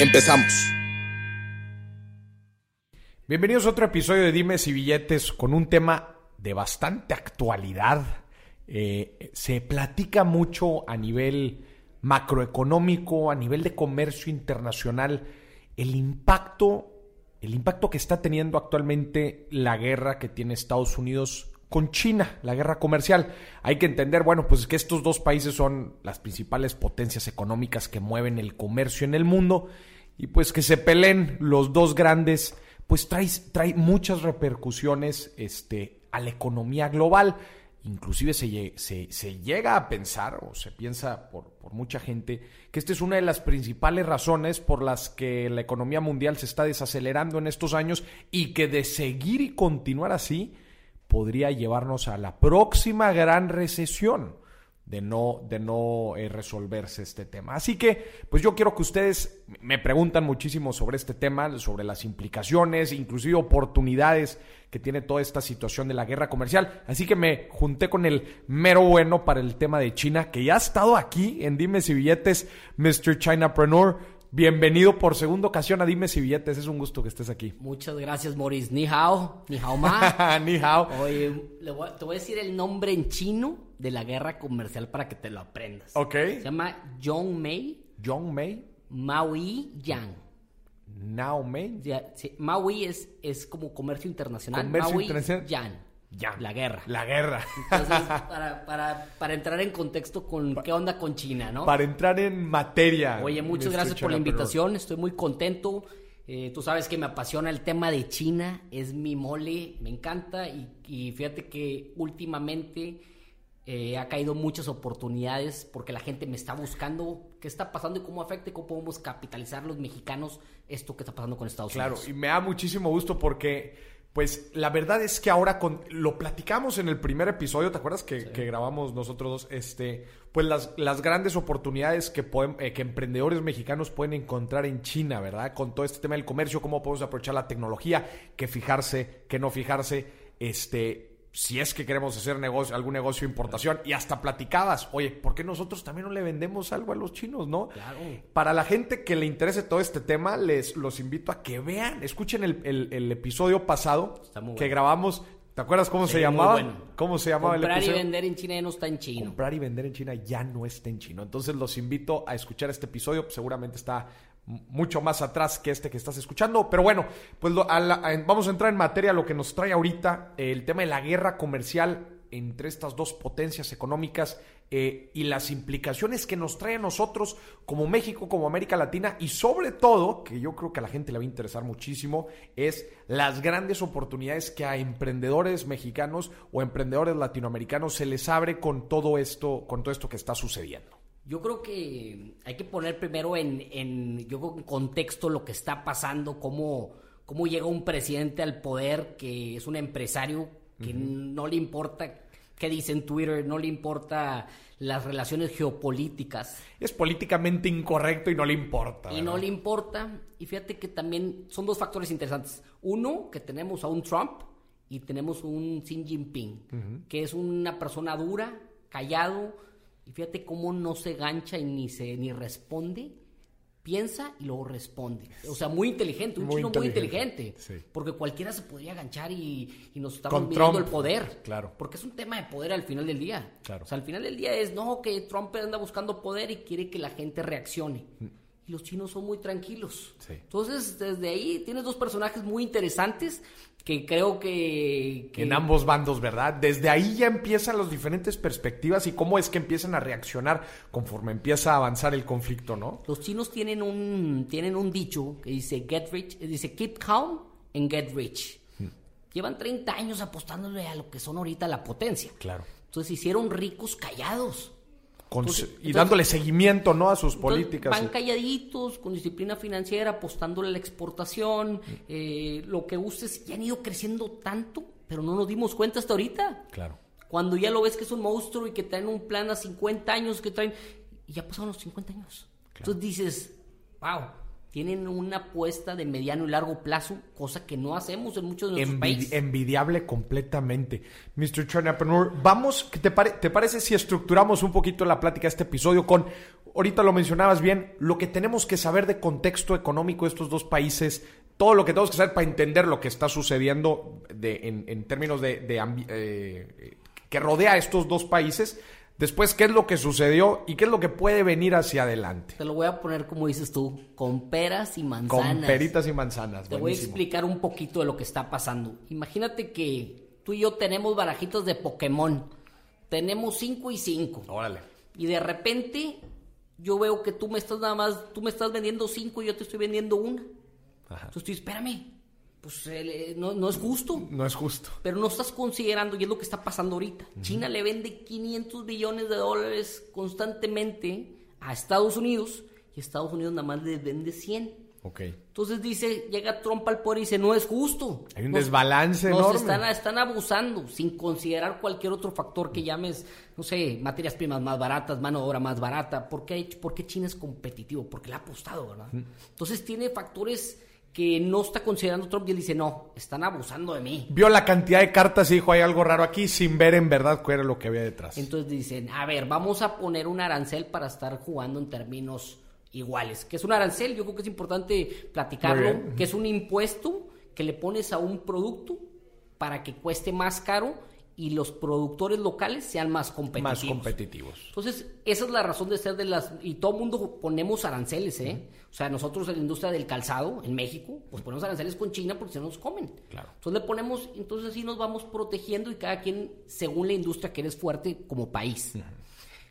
Empezamos. Bienvenidos a otro episodio de Dimes y Billetes con un tema de bastante actualidad. Eh, se platica mucho a nivel macroeconómico, a nivel de comercio internacional, el impacto, el impacto que está teniendo actualmente la guerra que tiene Estados Unidos con China, la guerra comercial. Hay que entender, bueno, pues que estos dos países son las principales potencias económicas que mueven el comercio en el mundo y pues que se peleen los dos grandes, pues trae, trae muchas repercusiones este, a la economía global. Inclusive se, se, se llega a pensar, o se piensa por, por mucha gente, que esta es una de las principales razones por las que la economía mundial se está desacelerando en estos años y que de seguir y continuar así, podría llevarnos a la próxima gran recesión de no, de no eh, resolverse este tema. Así que, pues yo quiero que ustedes me preguntan muchísimo sobre este tema, sobre las implicaciones, inclusive oportunidades que tiene toda esta situación de la guerra comercial. Así que me junté con el mero bueno para el tema de China, que ya ha estado aquí en Dimes y Billetes, Mr. Chinapreneur. Bienvenido por segunda ocasión a Dime si Billetes. Es un gusto que estés aquí. Muchas gracias, Maurice. Ni hao, ni hao ma. ni hao. Oye, te voy a decir el nombre en chino de la guerra comercial para que te lo aprendas. Ok. Se llama Zhong Mei. Zhong Mei. Maui Yang. Nao Mei. Sí, Maui es, es como comercio internacional. Comercio Maui internacional. Yang. Yang. La guerra. La guerra. Entonces, para, para, para entrar en contexto con qué onda con China, ¿no? Para entrar en materia. Oye, muchas gracias por la invitación. Estoy muy contento. Eh, tú sabes que me apasiona el tema de China. Es mi mole. Me encanta. Y, y fíjate que últimamente eh, ha caído muchas oportunidades porque la gente me está buscando qué está pasando y cómo afecta y cómo podemos capitalizar los mexicanos esto que está pasando con Estados Claro, Unidos. y me da muchísimo gusto porque, pues, la verdad es que ahora con, lo platicamos en el primer episodio, ¿te acuerdas que, que grabamos nosotros dos? Este, pues las, las grandes oportunidades que, podem- eh, que emprendedores mexicanos pueden encontrar en China, ¿verdad? Con todo este tema del comercio, cómo podemos aprovechar la tecnología, qué fijarse, qué no fijarse, este, si es que queremos hacer negocio, algún negocio de importación y hasta platicabas, oye, ¿por qué nosotros también no le vendemos algo a los chinos, no? Claro. Para la gente que le interese todo este tema, les los invito a que vean, escuchen el, el- el episodio pasado que grabamos. ¿Te acuerdas cómo Sí, se muy llamaba? bueno. ¿Cómo se llamaba Comprar el y episodio? vender en China ya no está en chino. Comprar y vender en China ya no está en chino. Entonces los invito a escuchar este episodio. Seguramente está mucho más atrás que este que estás escuchando. Pero bueno, pues lo- a la- vamos a entrar en materia lo que nos trae ahorita eh, el tema de la guerra comercial entre estas dos potencias económicas eh, y las implicaciones que nos trae a nosotros como México, como América Latina y sobre todo, que yo creo que a la gente le va a interesar muchísimo, es las grandes oportunidades que a emprendedores mexicanos o emprendedores latinoamericanos se les abre con todo esto, con todo esto que está sucediendo. Yo creo que hay que poner primero en, en, yo creo en contexto lo que está pasando, cómo, cómo llega un presidente al poder que es un empresario que no le importa qué dice en Twitter, no le importa las relaciones geopolíticas Es políticamente incorrecto y no le importa. y no le importa. Y fíjate que también son dos factores interesantes. Uno, que tenemos a un Trump y tenemos un Xi Jinping, que es una persona dura, callado, y fíjate cómo no se gancha y ni se ni responde. Piensa y luego responde. O sea, muy inteligente, un Muy chino muy inteligente, sí. Porque cualquiera se podría ganchar y, y nos estamos Con Trump, el poder. claro. Porque es un tema de poder al final del día. Claro. O sea, al final del día es, no, que Trump anda buscando poder y quiere que la gente reaccione. Y los chinos son muy tranquilos. Sí. Entonces, desde ahí tienes dos personajes muy interesantes que creo que... que- En ambos bandos, ¿verdad? Desde ahí ya empiezan las diferentes perspectivas y cómo es que empiezan a reaccionar conforme empieza a avanzar el conflicto, ¿no? Los chinos tienen un, tienen un dicho que dice, get rich, eh, dice, keep calm and get rich. Llevan 30 años apostándole a lo que son ahorita la potencia. Claro. Entonces hicieron ricos callados. Con y entonces- dándole seguimiento, ¿no? A sus políticas. Van calladitos, con disciplina financiera, apostándole a la exportación, eh, lo que gustes, y han ido creciendo tanto, pero no nos dimos cuenta hasta ahorita. Claro. Cuando ya lo ves que es un monstruo y que traen un plan a 50 años, que traen, y ya pasaron los 50 años. Entonces dices, wow, tienen una apuesta de mediano y largo plazo, cosa que no hacemos en muchos de nuestros países. envidiable completamente. Mr. Chernapreneur, vamos, ¿qué te, pare- ¿te parece si estructuramos un poquito la plática de este episodio con, ahorita lo mencionabas bien, lo que tenemos que saber de contexto económico de estos dos países, todo lo que tenemos que saber para entender lo que está sucediendo de- en, en términos de, eh, que rodea a estos dos países, después qué es lo que sucedió y qué es lo que puede venir hacia adelante. Te lo voy a poner como dices tú, con peras y manzanas. Con peritas y manzanas. Te voy a explicar un poquito de lo que está pasando. Imagínate que tú y yo tenemos barajitos de Pokémon. Tenemos 5 y 5. Órale. Y de repente yo veo que tú me estás nada más, tú me estás vendiendo 5 y yo te estoy vendiendo una. Ajá. Entonces espérame, pues eh, no, no es justo. No es justo. Pero no estás considerando, y es lo que está pasando ahorita. China le vende 500 billones de dólares constantemente a Estados Unidos y Estados Unidos nada más le vende 100. Ok. Entonces dice, llega Trump al poder y dice, no es justo. Hay un Nos- desbalance nos enorme. Están, están abusando sin considerar cualquier otro factor que llames, no sé, materias primas más baratas, mano de obra más barata. ¿Por qué, por qué China es competitivo? Porque le ha apostado, ¿verdad? Entonces tiene factores que no está considerando Trump y él dice, no, están abusando de mí. Vio la cantidad de cartas y dijo, hay algo raro aquí, sin ver en verdad cuál era lo que había detrás. Entonces dicen, a ver, vamos a poner un arancel para estar jugando en términos iguales. ¿Qué es un arancel? Yo creo que es importante platicarlo, que es un impuesto que le pones a un producto para que cueste más caro y los productores locales sean más competitivos. Más competitivos. Entonces, esa es la razón de ser de las... Y todo el mundo ponemos aranceles, ¿eh? O sea, nosotros en la industria del calzado, en México, pues ponemos aranceles con China porque se nos comen. Claro. Entonces le ponemos, entonces así nos vamos protegiendo y cada quien, según la industria que eres fuerte como país.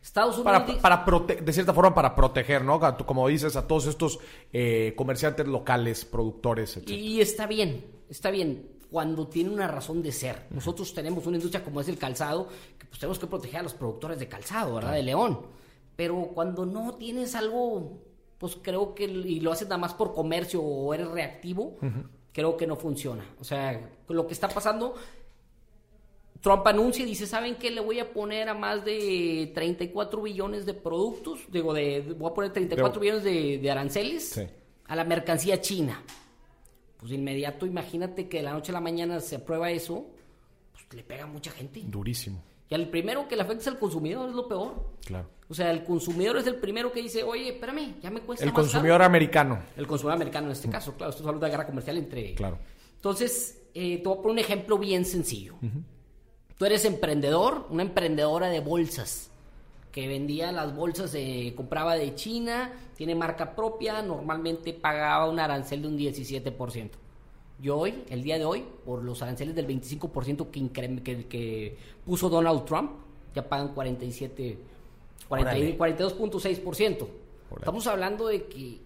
Estados Unidos... Para, para prote- de cierta forma, para proteger, ¿no? Como dices, a todos estos eh, comerciantes locales, productores, etc. Y está bien, está bien, cuando tiene una razón de ser. Nosotros tenemos una industria como es el calzado, que pues tenemos que proteger a los productores de calzado, ¿verdad? De León. Pero cuando no tienes algo, pues creo que, y lo haces nada más por comercio o eres reactivo, creo que no funciona. O sea, lo que está pasando, Trump anuncia y dice, ¿saben qué? Le voy a poner a más de 34 billones de productos, digo, de, voy a poner 34 De- billones de, de aranceles Sí. a la mercancía china. Pues de inmediato, imagínate que de la noche a la mañana se aprueba eso, pues le pega a mucha gente. Durísimo, Y al primero que le afecta es al consumidor, es lo peor. claro. O sea, el consumidor es el primero que dice, oye, espérame, ya me cuesta El más consumidor caro". americano, El consumidor americano en este caso, claro, esto es hablando de guerra comercial entre... claro. Entonces, eh, te voy a poner un ejemplo bien sencillo. Tú eres emprendedor, una emprendedora de bolsas, que vendía las bolsas, eh, compraba de China, tiene marca propia, normalmente pagaba un arancel de un 17%. Yo hoy, el día de hoy, por los aranceles del 25% que, que, que puso Donald Trump, ya pagan 47, 40 y- Órale. 42.6%. Estamos hablando de que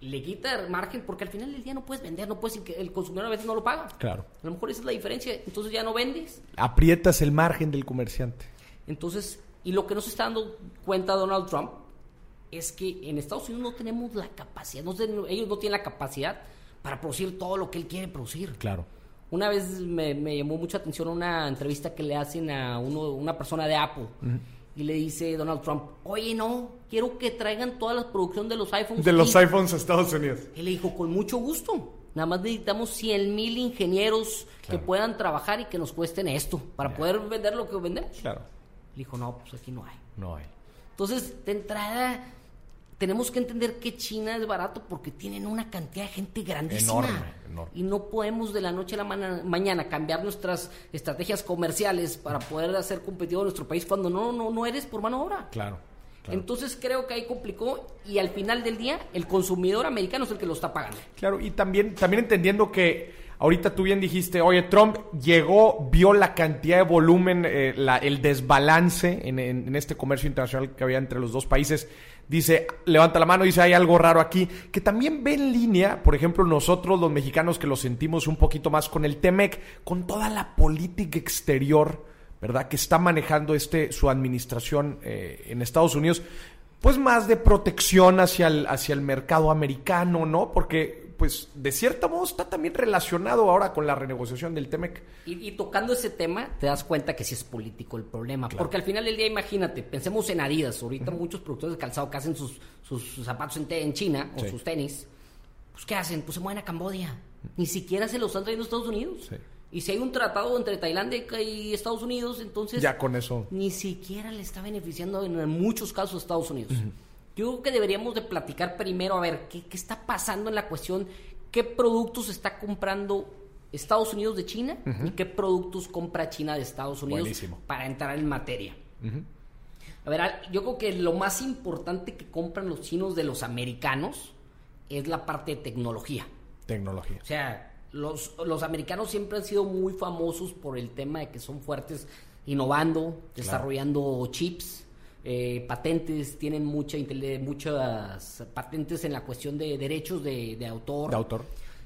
le quita el margen porque al final del día no puedes vender, no puedes, el consumidor a veces no lo paga. Claro. A lo mejor esa es la diferencia, entonces ya no vendes. Aprietas el margen del comerciante. Entonces, y lo que no se está dando cuenta Donald Trump es que en Estados Unidos no tenemos la capacidad, no ellos no tienen la capacidad para producir todo lo que él quiere producir. Claro. Una vez me, me llamó mucha atención una entrevista que le hacen a uno, una persona de Apple. Y le dice Donald Trump, oye, no, quiero que traigan toda la producción de los iPhones. De los aquí". iPhones a Estados Unidos. Él le dijo, con mucho gusto. Nada más necesitamos 100 mil ingenieros que puedan trabajar y que nos cuesten esto para poder vender lo que vendemos. Claro. Le dijo, no, pues aquí no hay. No hay. Entonces, de entrada, tenemos que entender que China es barato porque tienen una cantidad de gente grandísima. Enorme, enorme. Y no podemos de la noche a la mañana cambiar nuestras estrategias comerciales para poder hacer competitivo nuestro país cuando no, no, no eres por mano de obra. Claro. claro. Entonces creo que ahí complicó y al final del día el consumidor americano es el que lo está pagando. Claro, y también, también entendiendo que ahorita tú bien dijiste, oye, Trump llegó, vio la cantidad de volumen, eh, el desbalance en este comercio internacional que había entre los dos países. Dice, levanta la mano, dice, hay algo raro aquí, que también ve en línea, por ejemplo, nosotros los mexicanos que lo sentimos un poquito más con el TEMEC, con toda la política exterior ¿verdad? Que está manejando este su administración eh, en Estados Unidos, pues más de protección hacia el, hacia el mercado americano, ¿no? Porque pues de cierto modo está también relacionado ahora con la renegociación del TEMEC. Y, tocando ese tema, te das cuenta que sí es político el problema. Porque al final del día, imagínate, pensemos en Adidas. Ahorita muchos productores de calzado que hacen sus, sus zapatos en, en China o sus tenis, pues ¿qué hacen? Pues se mueven a Cambodia. Ni siquiera se los están trayendo a Estados Unidos. Y si hay un tratado entre Tailandia y Estados Unidos, entonces... Ya con eso. Ni siquiera le está beneficiando en, muchos casos a Estados Unidos. Yo creo que deberíamos de platicar primero a ver qué, qué está pasando en la cuestión, qué productos está comprando Estados Unidos de China y qué productos compra China de Estados Unidos para entrar en materia. A ver, yo creo que lo más importante que compran los chinos de los americanos es la parte de tecnología. Tecnología. O sea, los, los americanos siempre han sido muy famosos por el tema de que son fuertes innovando, desarrollando chips, eh, patentes, tienen mucha, muchas patentes en la cuestión de derechos de, autor. De autor.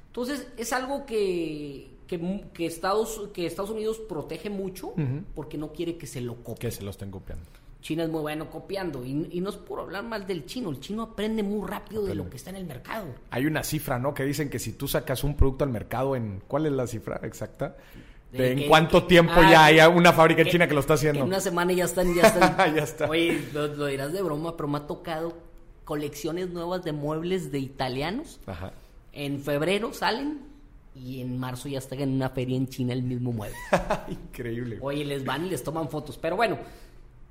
Entonces, es algo que, que, Estados, que Estados Unidos protege mucho porque no quiere que se lo copien. Que se lo estén copiando. China es muy bueno copiando y, no es por hablar mal del chino, el chino aprende muy rápido de lo que está en el mercado. Hay una cifra, ¿no? Que dicen que si tú sacas un producto al mercado en... ¿Cuál es la cifra exacta? ¿En cuánto tiempo ah, ya hay una fábrica en China que lo está haciendo? En una semana ya están, ya están. ya está. Oye, lo, dirás de broma, pero me ha tocado colecciones nuevas de muebles de italianos. Ajá. En febrero salen y en marzo ya están en una feria en China el mismo mueble. Increíble. Oye, les van y les toman fotos. Pero bueno,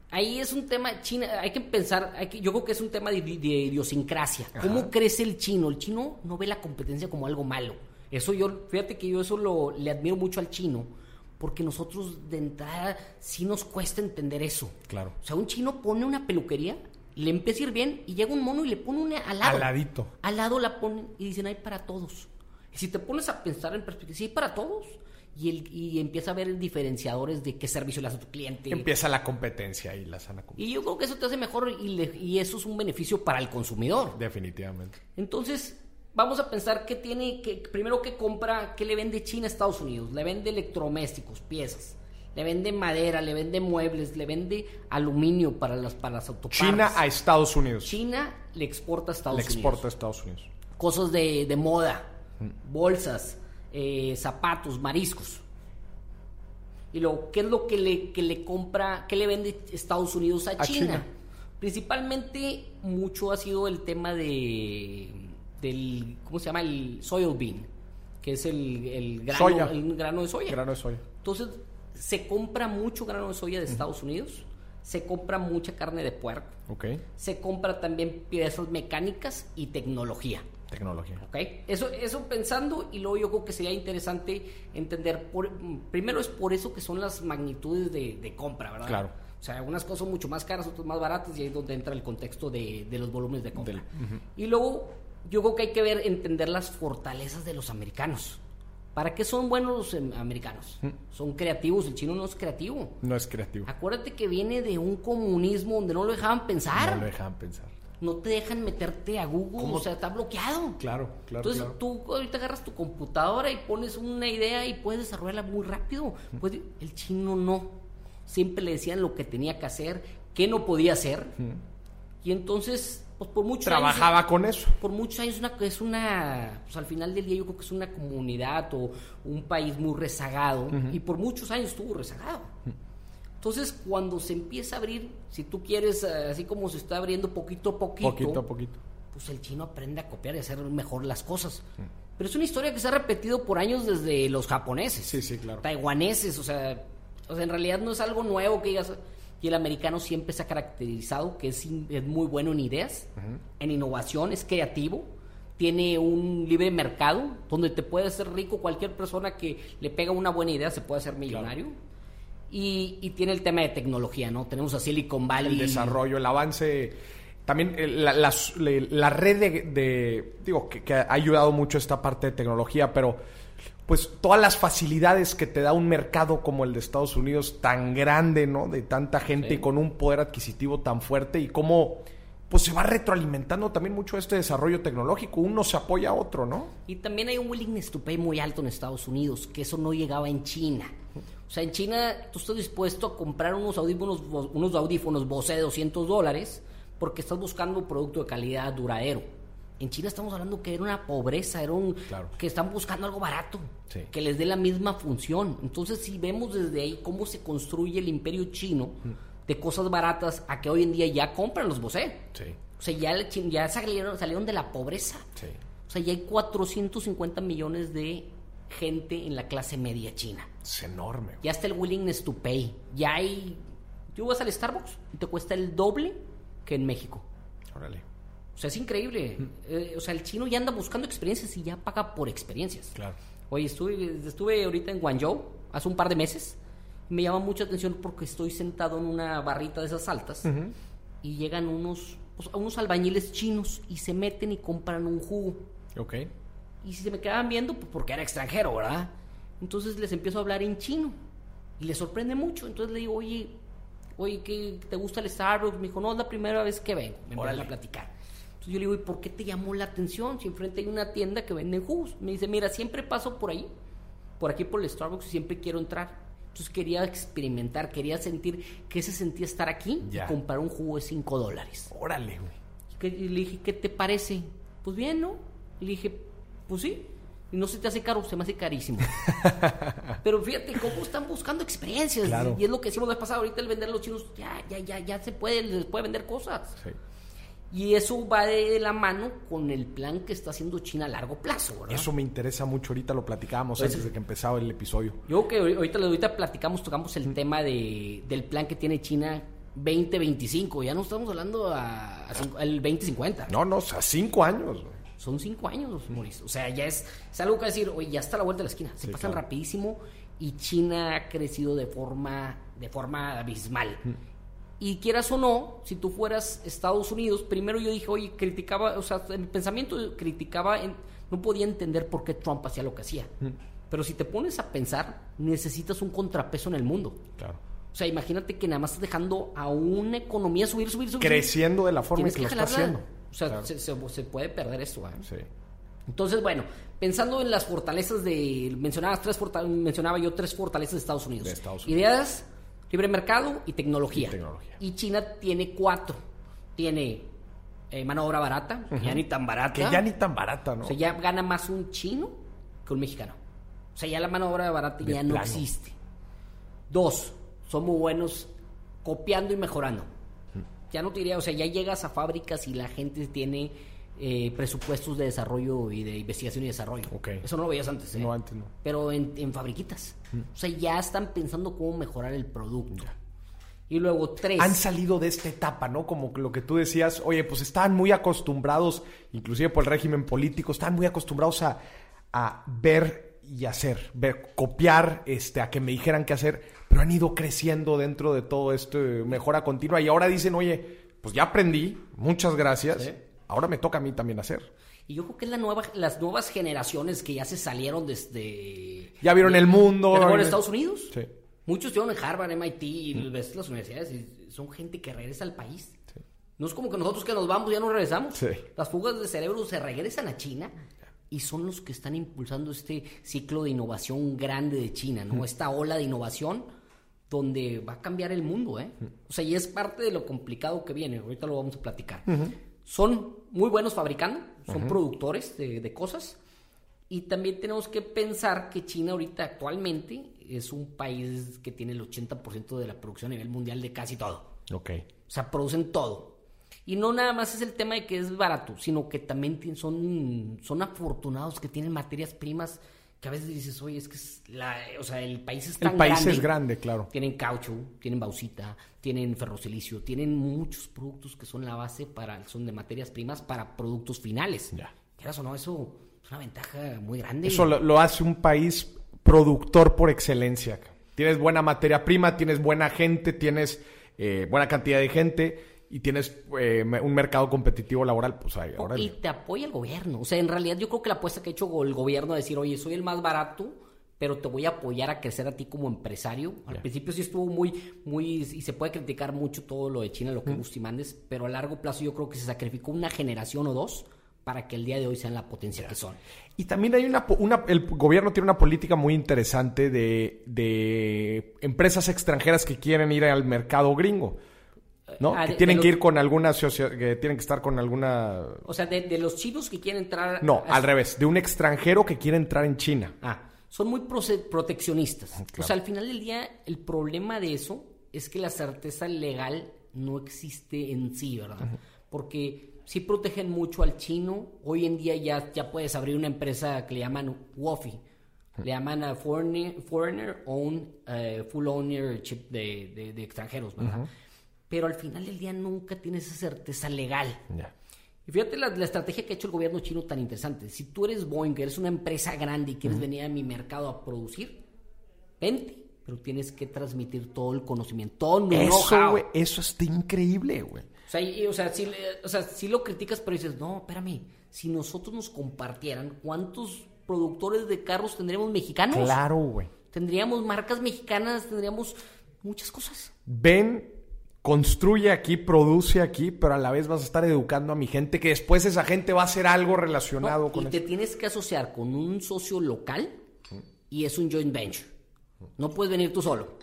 ahí es un tema, China, hay que pensar, hay que, yo creo que es un tema de, idiosincrasia. ¿Cómo crece el chino? El chino no ve la competencia como algo malo eso yo, fíjate que yo eso lo, le admiro mucho al chino, porque nosotros de entrada sí nos cuesta entender eso. Claro. O sea, un chino pone una peluquería, le empieza a ir bien y llega un mono y le pone una al lado. Al ladito. Al lado la ponen y dicen, hay para todos. Y si te pones a pensar en perspectiva, sí, hay para todos. Y, el, y empieza a ver diferenciadores de qué servicio le hace a tu cliente. Empieza la competencia y la sana competencia. Y yo creo que eso te hace mejor y, y eso es un beneficio para el consumidor. Definitivamente. Entonces, vamos a pensar que tiene, que primero que compra, que le vende China a Estados Unidos, le vende electrodomésticos, piezas, le vende madera, le vende muebles, le vende aluminio para las, para las autopartes. China a Estados Unidos. China le exporta a Estados Unidos. Le exporta a Estados Unidos. Cosas de, moda, mm. bolsas, eh, zapatos, mariscos. Y luego, ¿qué es lo que le, que le compra, qué le vende Estados Unidos a, China? Principalmente mucho ha sido el tema de del, ¿cómo se llama? El soybean, que es el, grano, el grano de soya. Grano de soya. Entonces, se compra mucho grano de soya de Estados Unidos, se compra mucha carne de puerco, okay. se compra también piezas mecánicas y tecnología. Tecnología. Okay. Eso, eso pensando, y luego yo creo que sería interesante entender, por, primero es por eso que son las magnitudes de, compra, ¿verdad? Claro. O sea, algunas cosas son mucho más caras, otras más baratas, y ahí es donde entra el contexto de, los volúmenes de compra. Y luego yo creo que hay que ver, entender las fortalezas de los americanos. ¿Para qué son buenos los em, americanos? Mm. Son creativos, el chino no es creativo. No es creativo. Acuérdate que viene de un comunismo donde no lo dejaban pensar. No lo dejaban pensar. No te dejan meterte a Google, o sea, está bloqueado. Claro, claro. Entonces tú ahorita agarras tu computadora y pones una idea y puedes desarrollarla muy rápido. Pues, el chino no. Siempre le decían lo que tenía que hacer, qué no podía hacer. Y entonces pues por muchos trabajaba con eso. Por muchos años una, es una, pues al final del día yo creo que es una comunidad o un país muy rezagado y por muchos años estuvo rezagado. Entonces cuando se empieza a abrir, si tú quieres, eh, así como se está abriendo poquito a poquito, poquito a poquito, pues el chino aprende a copiar y hacer mejor las cosas. Pero es una historia que se ha repetido por años desde los japoneses, sí, sí, claro. taiwaneses, o sea, o sea, en realidad no es algo nuevo que digas y el americano siempre se ha caracterizado que es, muy bueno en ideas, en innovación, es creativo, tiene un libre mercado donde te puede hacer rico cualquier persona que le pega una buena idea, se puede hacer millonario. Y, tiene el tema de tecnología, ¿no? Tenemos a Silicon Valley. El desarrollo, el avance. También eh, la, red de, digo, que, que, ha ayudado mucho esta parte de tecnología, pero pues todas las facilidades que te da un mercado como el de Estados Unidos tan grande, ¿no? De tanta gente y con un poder adquisitivo tan fuerte y cómo pues se va retroalimentando también mucho este desarrollo tecnológico. Uno se apoya a otro, ¿no? Y también hay un willingness to pay muy alto en Estados Unidos, que eso no llegaba en China. O sea, en China tú estás dispuesto a comprar unos audífonos, unos audífonos Bose de 200 dólares porque estás buscando un producto de calidad duradero. En China estamos hablando que era una pobreza, era un que están buscando algo barato, que les dé la misma función. Entonces, si vemos desde ahí cómo se construye el imperio chino de cosas baratas a que hoy en día ya compran los Bose. O sea, ya, ya salieron, salieron de la pobreza. O sea, ya hay 450 millones de gente en la clase media china. Es enorme. Ya está el willingness to pay. Ya hay... Tú vas al Starbucks y te cuesta el doble que en México. Órale. O sea, es increíble. Eh, o sea, el chino ya anda buscando experiencias y ya paga por experiencias. Claro. Oye, estuve, estuve ahorita en Guangzhou hace un par de meses. Me llama mucha atención porque estoy sentado en una barrita de esas altas y llegan unos, unos albañiles chinos y se meten y compran un jugo. Ok. Y si se me quedaban viendo, pues porque era extranjero, ¿verdad? Entonces les empiezo a hablar en chino y les sorprende mucho. Entonces le digo, oye, oye, ¿qué, ¿te gusta el Starbucks? Me dijo, no, es la primera vez que vengo. Me voy a platicar. Entonces yo le digo, ¿y por qué te llamó la atención? Si enfrente hay una tienda que vende jugos. Me dice, mira, siempre paso por ahí, por aquí por el Starbucks y siempre quiero entrar. Entonces quería experimentar, quería sentir qué se sentía estar aquí y comprar un jugo de 5 dólares. Órale, güey. Y le dije, ¿qué te parece? Pues bien, ¿no? le dije, pues sí. Y no se te hace caro, se me hace carísimo. Pero fíjate cómo están buscando experiencias. Y es lo que decimos la vez pasada. Ahorita el vender a los chinos, ya, ya, ya, ya se puede, les puede vender cosas. Y eso va de la mano con el plan que está haciendo China a largo plazo, ¿verdad? Eso me interesa mucho. Ahorita lo platicábamos antes de que empezaba el episodio. Yo que ahorita, ahorita platicamos, tocamos el tema de, del plan que tiene China 2025. Ya no estamos hablando a, al 2050. No, no, a cinco años. Son cinco años, Mauricio. O sea, ya es, es algo que decir, oye, ya está a la vuelta de la esquina. Se pasan rapidísimo y China ha crecido de forma, de forma abismal. Mm. Y quieras o no, si tú fueras Estados Unidos, primero yo dije, oye, criticaba, o sea, en mi pensamiento criticaba, no podía entender por qué Trump hacía lo que hacía. Mm. Pero si te pones a pensar, necesitas un contrapeso en el mundo. Claro. O sea, imagínate que nada más estás dejando a una economía subir, subir, subir. Creciendo de la forma que, lo está haciendo. O sea, se, puede perder esto. ¿eh? Sí. Entonces, bueno, pensando en las fortalezas de. Mencionabas tres mencionaba yo tres fortalezas de Estados Unidos. De Estados Unidos. Ideas, libre mercado y tecnología. Y, China tiene cuatro. Tiene eh, mano de obra barata, ya ni tan barata. Que ya ni tan barata, ¿no? O sea, ya gana más un chino que un mexicano. O sea, ya la mano de obra barata ya no existe. Dos, son muy buenos copiando y mejorando ya no te diría, o sea, ya llegas a fábricas y la gente tiene eh, presupuestos de desarrollo y de investigación y desarrollo. Eso no lo veías antes, ¿eh? No, antes no. Pero en, fabriquitas. Mm. O sea, ya están pensando cómo mejorar el producto. Y luego tres. Han salido de esta etapa, ¿no? Como lo que tú decías, oye, pues estaban muy acostumbrados, inclusive por el régimen político, estaban muy acostumbrados a, a ver y hacer, ver, copiar, este, a que me dijeran qué hacer pero han ido creciendo dentro de todo esto, mejora continua. Y ahora dicen, oye, pues ya aprendí, muchas gracias, ahora me toca a mí también hacer. Y yo creo que es la nueva, las nuevas generaciones que ya se salieron desde... Ya vieron el mundo. en Estados Unidos. Sí. Muchos estuvieron en Harvard, MIT, y ves las universidades, y son gente que regresa al país. No es como que nosotros que nos vamos ya no regresamos. Las fugas de cerebro se regresan a China y son los que están impulsando este ciclo de innovación grande de China, ¿no? Esta ola de innovación donde va a cambiar el mundo, ¿eh? O sea, y es parte de lo complicado que viene, ahorita lo vamos a platicar. Son muy buenos fabricando, son productores de, cosas, y también tenemos que pensar que China ahorita actualmente es un país que tiene el 80% de la producción a nivel mundial de casi todo. Ok. O sea, producen todo. Y no nada más es el tema de que es barato, sino que también son, son afortunados que tienen materias primas a veces dices, oye, es que la, o sea, el país es tan grande. El país es grande, claro. Tienen caucho, tienen bauxita, tienen ferrosilicio, tienen muchos productos que son la base para, son de materias primas para productos finales. Ya. Quieras o no, eso es una ventaja muy grande. Eso lo, hace un país productor por excelencia. Tienes buena materia prima, tienes buena gente, tienes eh, buena cantidad de gente y tienes eh, un mercado competitivo laboral, pues ahora... Y te apoya el gobierno. O sea, en realidad yo creo que la apuesta que ha hecho el gobierno a decir, oye, soy el más barato, pero te voy a apoyar a crecer a ti como empresario. Al principio sí estuvo muy, muy, y se puede criticar mucho todo lo de China, lo que mm. mandes, pero a largo plazo yo creo que se sacrificó una generación o dos para que el día de hoy sean la potencia que son. Y también hay una, una, el gobierno tiene una política muy interesante de, de empresas extranjeras que quieren ir al mercado gringo. ¿No? Ah, que tienen que ir con alguna que tienen que estar con alguna... O sea, de, los chinos que quieren entrar... No, al revés, de un extranjero que quiere entrar en China. Ah, son muy proteccionistas. Ah, o sea, al final del día, el problema de eso es que la certeza legal no existe en sí, ¿verdad? Porque sí protegen mucho al chino. Hoy en día ya, ya puedes abrir una empresa que le llaman WOFI. Le llaman a foreigner, foreigner own, uh, full ownership de, de, extranjeros, ¿verdad? Pero al final del día nunca tienes esa certeza legal. Y fíjate la, estrategia que ha hecho el gobierno chino tan interesante. Si tú eres Boeing, que eres una empresa grande y quieres venir a mi mercado a producir, vente, pero tienes que transmitir todo el conocimiento, todo el Eso, güey, eso está increíble, güey. O sea, o, sea, si, o sea, si lo criticas, pero dices, no, espérame, si nosotros nos compartieran, ¿cuántos productores de carros tendríamos mexicanos? Claro, güey. Tendríamos marcas mexicanas, tendríamos muchas cosas. Ven construye aquí, produce aquí, pero a la vez vas a estar educando a mi gente que después esa gente va a hacer algo relacionado con Y te tienes que asociar con un socio local y es un joint venture. No puedes venir tú solo.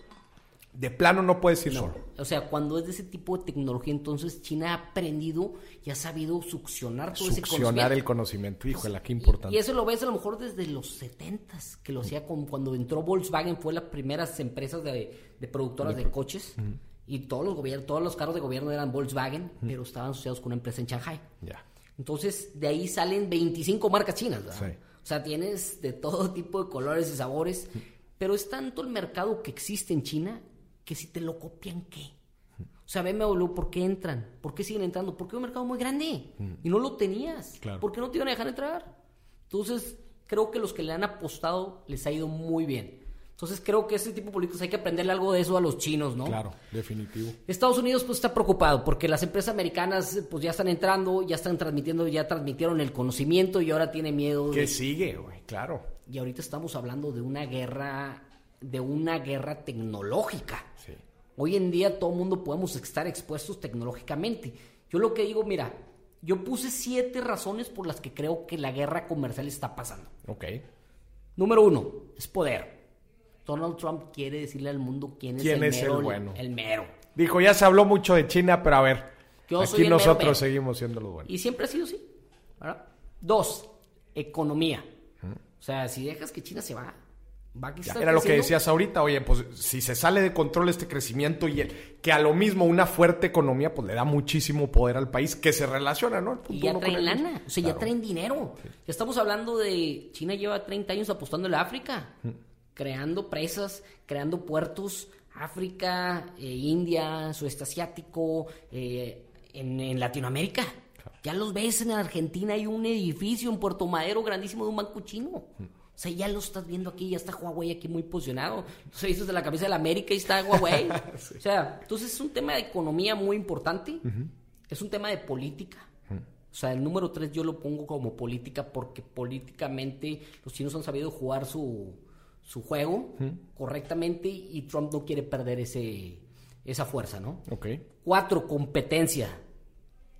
De plano no puedes ir solo. O sea, cuando es de ese tipo de tecnología, entonces China ha aprendido y ha sabido succionar todo ese conocimiento. Succionar el conocimiento, híjole, qué importante. Y, eso lo ves a lo mejor desde los 70 que lo hacía con, cuando entró Volkswagen, fue las primeras empresas de, productoras de, coches. Y todos los gobiernos, todos los carros de gobierno eran Volkswagen, pero estaban asociados con una empresa en Shanghai. Entonces, de ahí salen 25 marcas chinas, O sea, tienes de todo tipo de colores y sabores, pero es tanto el mercado que existe en China que si te lo copian, ¿qué? O sea, BMW, ¿por qué entran? ¿Por qué siguen entrando? Porque es un mercado muy grande y no lo tenías. ¿Por qué no te iban a dejar entrar? Entonces, creo que los que le han apostado les ha ido muy bien. Entonces creo que ese tipo de políticos hay que aprenderle algo de eso a los chinos, ¿no? Claro, definitivo. Estados Unidos pues está preocupado porque las empresas americanas pues ya están entrando, ya están transmitiendo, ya transmitieron el conocimiento y ahora tiene miedo. ¿Qué sigue, güey? Claro. Y ahorita estamos hablando de una guerra, de una guerra tecnológica. Sí. Hoy en día todo el mundo podemos estar expuestos tecnológicamente. Yo lo que digo, mira, yo puse siete razones por las que creo que la guerra comercial está pasando. Ok. Número uno, es poder. Donald Trump quiere decirle al mundo quién es, el, mero, bueno? el mero. Dijo, ya se habló mucho de China, pero a ver, aquí nosotros seguimos siendo los buenos. Y siempre ha sido así. Dos, economía. O sea, si dejas que China se va, va a Era lo que decías ahorita, oye, pues si se sale de control este crecimiento y el, que a lo mismo una fuerte economía, pues le da muchísimo poder al país que se relaciona, ¿no? y ya traen lana, o sea, ya traen dinero. Ya estamos hablando de China lleva 30 años apostando en la África creando presas, creando puertos, África, eh, India, sudeste asiático, eh, en, Latinoamérica. Ya los ves en Argentina, hay un edificio en Puerto Madero grandísimo de un banco chino. O sea, ya lo estás viendo aquí, ya está Huawei aquí muy posicionado. O sea, de la cabeza de la América y está Huawei. O sea, entonces es un tema de economía muy importante. Es un tema de política. O sea, el número tres yo lo pongo como política porque políticamente los chinos han sabido jugar su, su juego correctamente y Trump no quiere perder ese, esa fuerza, ¿no? Ok. Cuatro, competencia.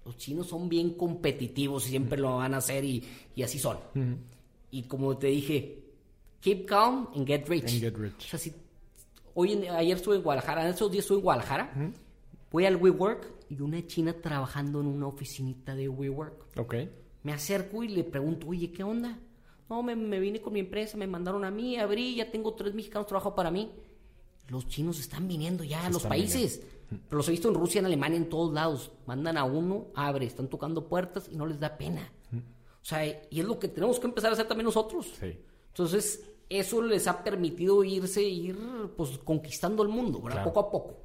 Los chinos son bien competitivos y siempre lo van a hacer y, así son. Y como te dije, keep calm and get rich. And get rich. O sea, si, hoy ayer estuve en Guadalajara, en esos días estuve en Guadalajara, voy al WeWork y una china trabajando en una oficinita de WeWork. Ok. Me acerco y le pregunto, oye, ¿qué onda? No, me, vine con mi empresa, me mandaron a mí, abrí, ya tengo tres mexicanos trabajando para mí. Los chinos están viniendo ya a los países. Pero los he visto en Rusia, en Alemania, en todos lados. Mandan a uno, abre, están tocando puertas y no les da pena. O sea, y es lo que tenemos que empezar a hacer también nosotros. Sí. Entonces, eso les ha permitido irse, ir pues conquistando el mundo, ¿verdad? Poco a poco.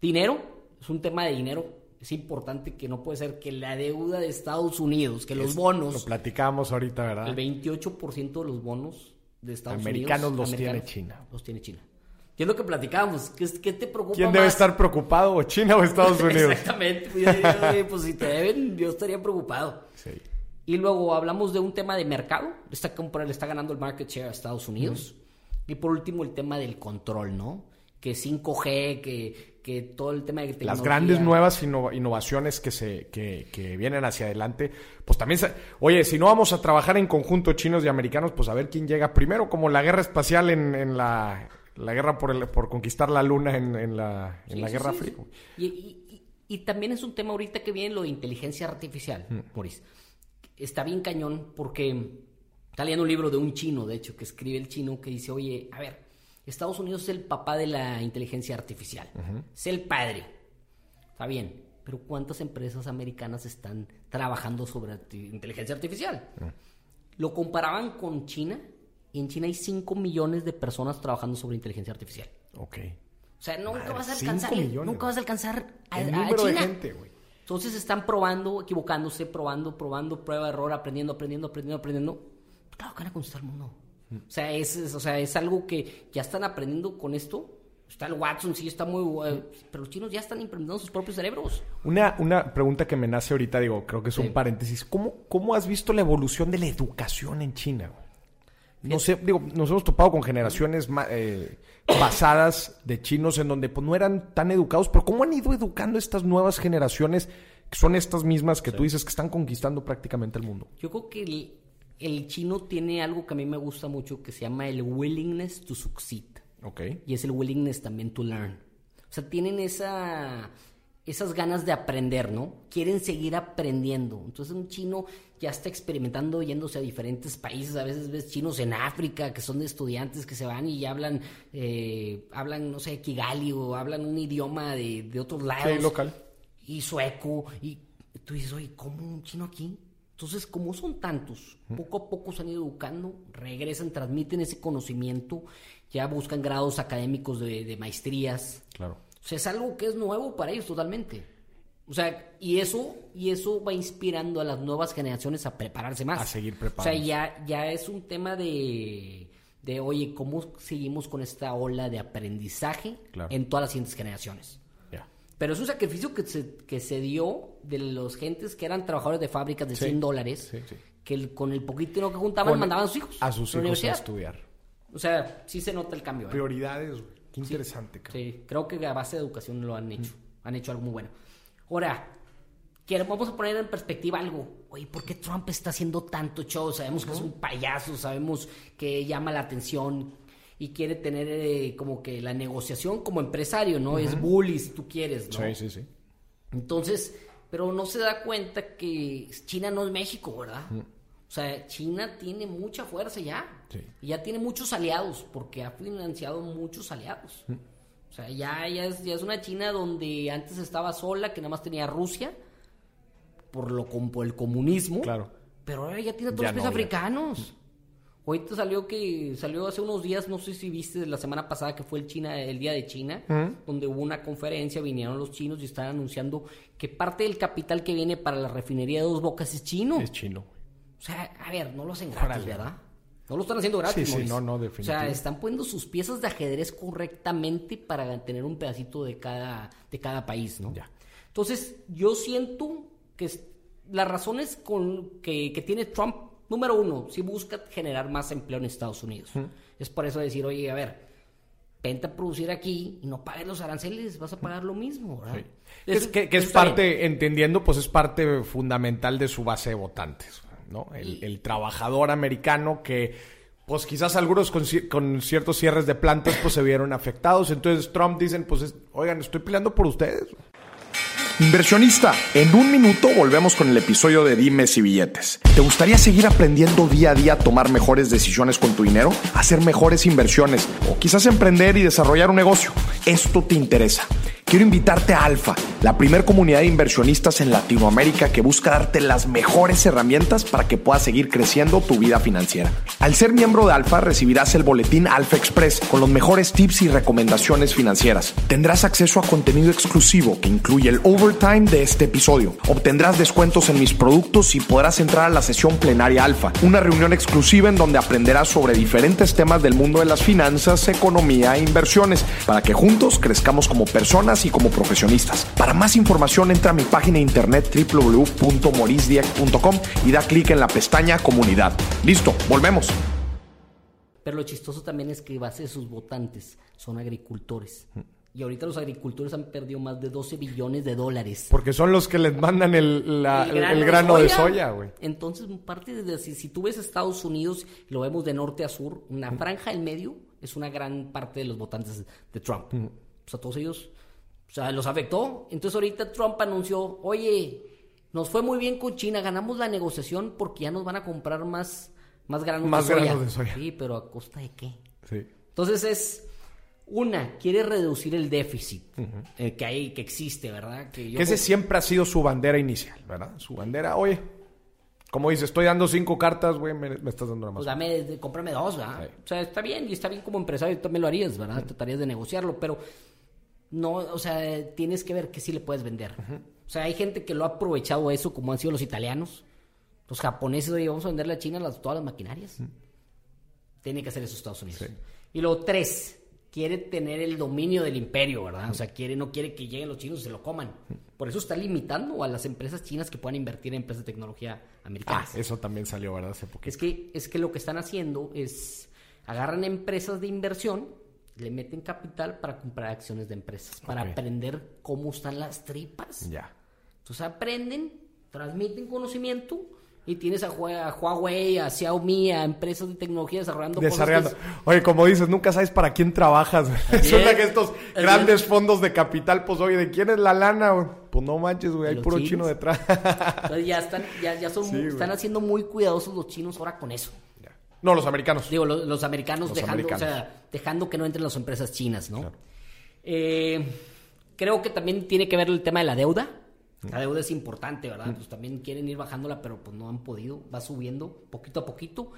Dinero, es un tema de dinero es importante que no puede ser que la deuda de Estados Unidos, que los bonos... Lo platicamos ahorita, ¿verdad? El 28% de los bonos de Estados americanos Unidos... Los tiene China. Los tiene China. ¿Qué es lo que platicábamos? ¿Qué, qué te preocupa ¿Quién debe estar preocupado? ¿China o Estados Unidos? Exactamente. Pues, pues, si te deben, yo estaría preocupado. Sí. Y luego hablamos de un tema de mercado. Está, le está ganando el market share a Estados Unidos. Y por último, el tema del control, ¿no? Que 5G, que, que todo el tema de tecnología. Las grandes nuevas innovaciones que, se, que, que, vienen hacia adelante, pues también, se, oye, si no vamos a trabajar en conjunto chinos y americanos, pues a ver quién llega primero, como la guerra espacial en, en la, la, guerra por, el, por conquistar la luna en, en la, en Sí, la sí, Guerra sí, Fría. Y, y- y- y también es un tema ahorita que viene lo de inteligencia artificial, Mm. Maurice. Está bien cañón porque está leyendo un libro de un chino, de hecho, que escribe el chino que dice, oye, a ver, Estados Unidos es el papá de la inteligencia artificial. Es el padre. Está bien. Pero ¿cuántas empresas americanas están trabajando sobre arti- inteligencia artificial? Lo comparaban con China y en China hay 5 millones de personas trabajando sobre inteligencia artificial. Ok. O sea, nunca Madre, vas a alcanzar, millones, nunca vas a alcanzar a, El a número de China. gente, güey. Entonces están probando, equivocándose, probando, probando, prueba, error, aprendiendo, aprendiendo, aprendiendo, aprendiendo. Claro que van a conquistar el mundo. O sea, es, es- o sea, es algo que ya están aprendiendo con esto. Está el Watson, sí, está muy... eh, pero los chinos ya están implementando sus propios cerebros. Una, una pregunta que me nace ahorita, digo, creo que es un Sí. paréntesis. ¿Cómo, ¿Cómo has visto la evolución de la educación en China? No sé, digo, nos hemos topado con generaciones eh, pasadas de chinos en donde pues, no eran tan educados, pero ¿cómo han ido educando estas nuevas generaciones que son estas mismas que tú dices que están conquistando prácticamente el mundo? Yo creo que el, el chino tiene algo que a mí me gusta mucho que se llama el willingness to succeed. Ok. y es el willingness también to learn. O sea, tienen esa, esas ganas de aprender, ¿no? Quieren seguir aprendiendo. Entonces un chino ya está experimentando yéndose a diferentes países. A veces ves chinos en África que son de estudiantes que se van y ya hablan, eh, hablan, no sé, Kigali o hablan un idioma de, de otros lados. Sí, local. Y sueco. Y tú dices, oye, ¿cómo un chino aquí? Entonces, como son tantos, poco a poco se han ido educando, regresan, transmiten ese conocimiento, ya buscan grados académicos de, de maestrías. Claro. O sea, es algo que es nuevo para ellos totalmente. O sea, y eso, y eso va inspirando a las nuevas generaciones a prepararse más. A seguir O preparándose. sea, ya, ya es un tema de, de, oye, ¿cómo seguimos con esta ola de aprendizaje Claro. en todas las siguientes generaciones? Pero es un sacrificio que se, que se dio de los gentes que eran trabajadores de fábricas de Sí, 100 dólares, sí, sí. que el- con el poquito dinero que juntaban Con- mandaban a sus hijos A sus hijos a estudiar. O sea, sí se nota el cambio. ¿eh? Prioridades, güey. Qué interesante, cabrón. Sí, creo que a base de educación lo han hecho. Han hecho algo muy bueno. Ahora, quiero, vamos a poner en perspectiva algo. Oye, ¿por qué Trump está haciendo tanto show? Sabemos que es un payaso, sabemos que llama la atención y quiere tener eh, como que la negociación como empresario, ¿no? Es bully si tú quieres, ¿no? Sí, sí, sí. Entonces, pero no se da cuenta que China no es México, ¿verdad? O sea, China tiene mucha fuerza ya. Sí. Y ya tiene muchos aliados, porque ha financiado muchos aliados. O sea, ya, ya, es, ya es una China donde antes estaba sola, que nada más tenía Rusia, por, lo, por el comunismo. Claro. Pero ahora ya tiene a todos Ya los países no, africanos. Ahorita salió que salió hace unos días, no sé si viste la semana pasada que fue el China, el día de China, donde hubo una conferencia, vinieron los chinos y están anunciando que parte del capital que viene para la refinería de Dos Bocas es chino. Es chino. O sea, a ver, no lo hacen gratis, Órale. ¿verdad? No lo están haciendo gratis. Sí, sí, no, no, O definitivo. sea, están poniendo sus piezas de ajedrez correctamente para tener un pedacito de cada, de cada país, ¿no? Ya. Entonces, yo siento que las razones con que, que tiene Trump, número uno, si busca generar más empleo en Estados Unidos. Es por eso decir, oye, a ver, vente a producir aquí y no pagues los aranceles, vas a pagar lo mismo, ¿verdad? Sí. Es, que, que es bien. parte, entendiendo, pues es parte fundamental de su base de votantes, ¿no? El, el trabajador americano que, pues quizás algunos con, con ciertos cierres de plantas, pues se vieron afectados. Entonces Trump dicen, pues, es- oigan, estoy peleando por ustedes. Inversionista, en un minuto volvemos con el episodio de Dimes y Billetes. ¿Te gustaría seguir aprendiendo día a día a tomar mejores decisiones con tu dinero? Hacer mejores inversiones o quizás emprender y desarrollar un negocio. Esto te interesa. Quiero invitarte a Alfa, la primer comunidad de inversionistas en Latinoamérica que busca darte las mejores herramientas para que puedas seguir creciendo tu vida financiera. Al ser miembro de Alfa recibirás el boletín Alfa Express con los mejores tips y recomendaciones financieras. Tendrás acceso a contenido exclusivo que incluye el overtime de este episodio. Obtendrás descuentos en mis productos y podrás entrar a la sesión plenaria Alfa, una reunión exclusiva en donde aprenderás sobre diferentes temas del mundo de las finanzas, economía e inversiones para que juntos crezcamos como personas y como profesionistas. Para más información entra a mi página de internet www.morisdieck.com y da clic en la pestaña comunidad. Listo, volvemos. Pero lo chistoso también es que base de sus votantes son agricultores. Y ahorita los agricultores han perdido más de 12 billones de dólares. Porque son los que les mandan el, la- el grano, de soya, güey. Entonces, parte de si, si tú ves Estados Unidos, lo vemos de norte a sur, una franja en medio es una gran parte de los votantes de Trump. O sea, todos ellos, o sea, los afectó. Entonces, ahorita Trump anunció, oye, nos fue muy bien con China, ganamos la negociación porque ya nos van a comprar más, más granos Más de soya. granos de soya. Sí, pero ¿a costa de qué? Sí. Entonces es una, quiere reducir el déficit eh, que hay, que existe, ¿verdad? Que yo Que ese siempre ha sido su bandera inicial, ¿verdad? Su bandera, oye, como dice, estoy dando cinco cartas, güey, me, me estás dando una más. Pues dame, cómprame dos, ¿verdad? Sí. O sea, está bien, y está bien como empresario, tú también lo harías, ¿verdad? Tratarías de negociarlo, pero no, o sea, tienes que ver que sí le puedes vender. O sea, hay gente que lo ha aprovechado eso, como han sido los italianos, los japoneses, oye, vamos a venderle a China las, todas las maquinarias. Tiene que hacer eso Estados Unidos. Sí. Y luego, tres, quiere tener el dominio del imperio, ¿verdad? O sea, quiere, no quiere que lleguen los chinos y se lo coman. Por eso está limitando a las empresas chinas que puedan invertir en empresas de tecnología Ah, americanas. eso también salió, ¿verdad? Hace poquito. Es que, es que lo que están haciendo es agarran empresas de inversión, le meten capital para comprar acciones de empresas, para aprender cómo están las tripas. Ya. Entonces aprenden, transmiten conocimiento y tienes a, Huawei, a Xiaomi, a empresas de tecnología desarrollando, Desarrollando. cosas. que Oye, como dices, nunca sabes para quién trabajas. Resulta que estos Así grandes es. fondos de capital, pues oye, ¿de quién es la lana? güey? Pues no manches, güey, hay puro chinos. chino detrás. es- entonces ya están, ya, ya son, Sí, muy- güey. están haciendo muy cuidadosos los chinos ahora con eso. No, los americanos. Digo, los, los americanos, Los dejando, americanos. O sea, dejando que no entren las empresas chinas, ¿no? Eh, creo que también tiene que ver el tema de la deuda. La deuda es importante, ¿verdad? Pues también quieren ir bajándola, pero pues no han podido. Va subiendo poquito a poquito.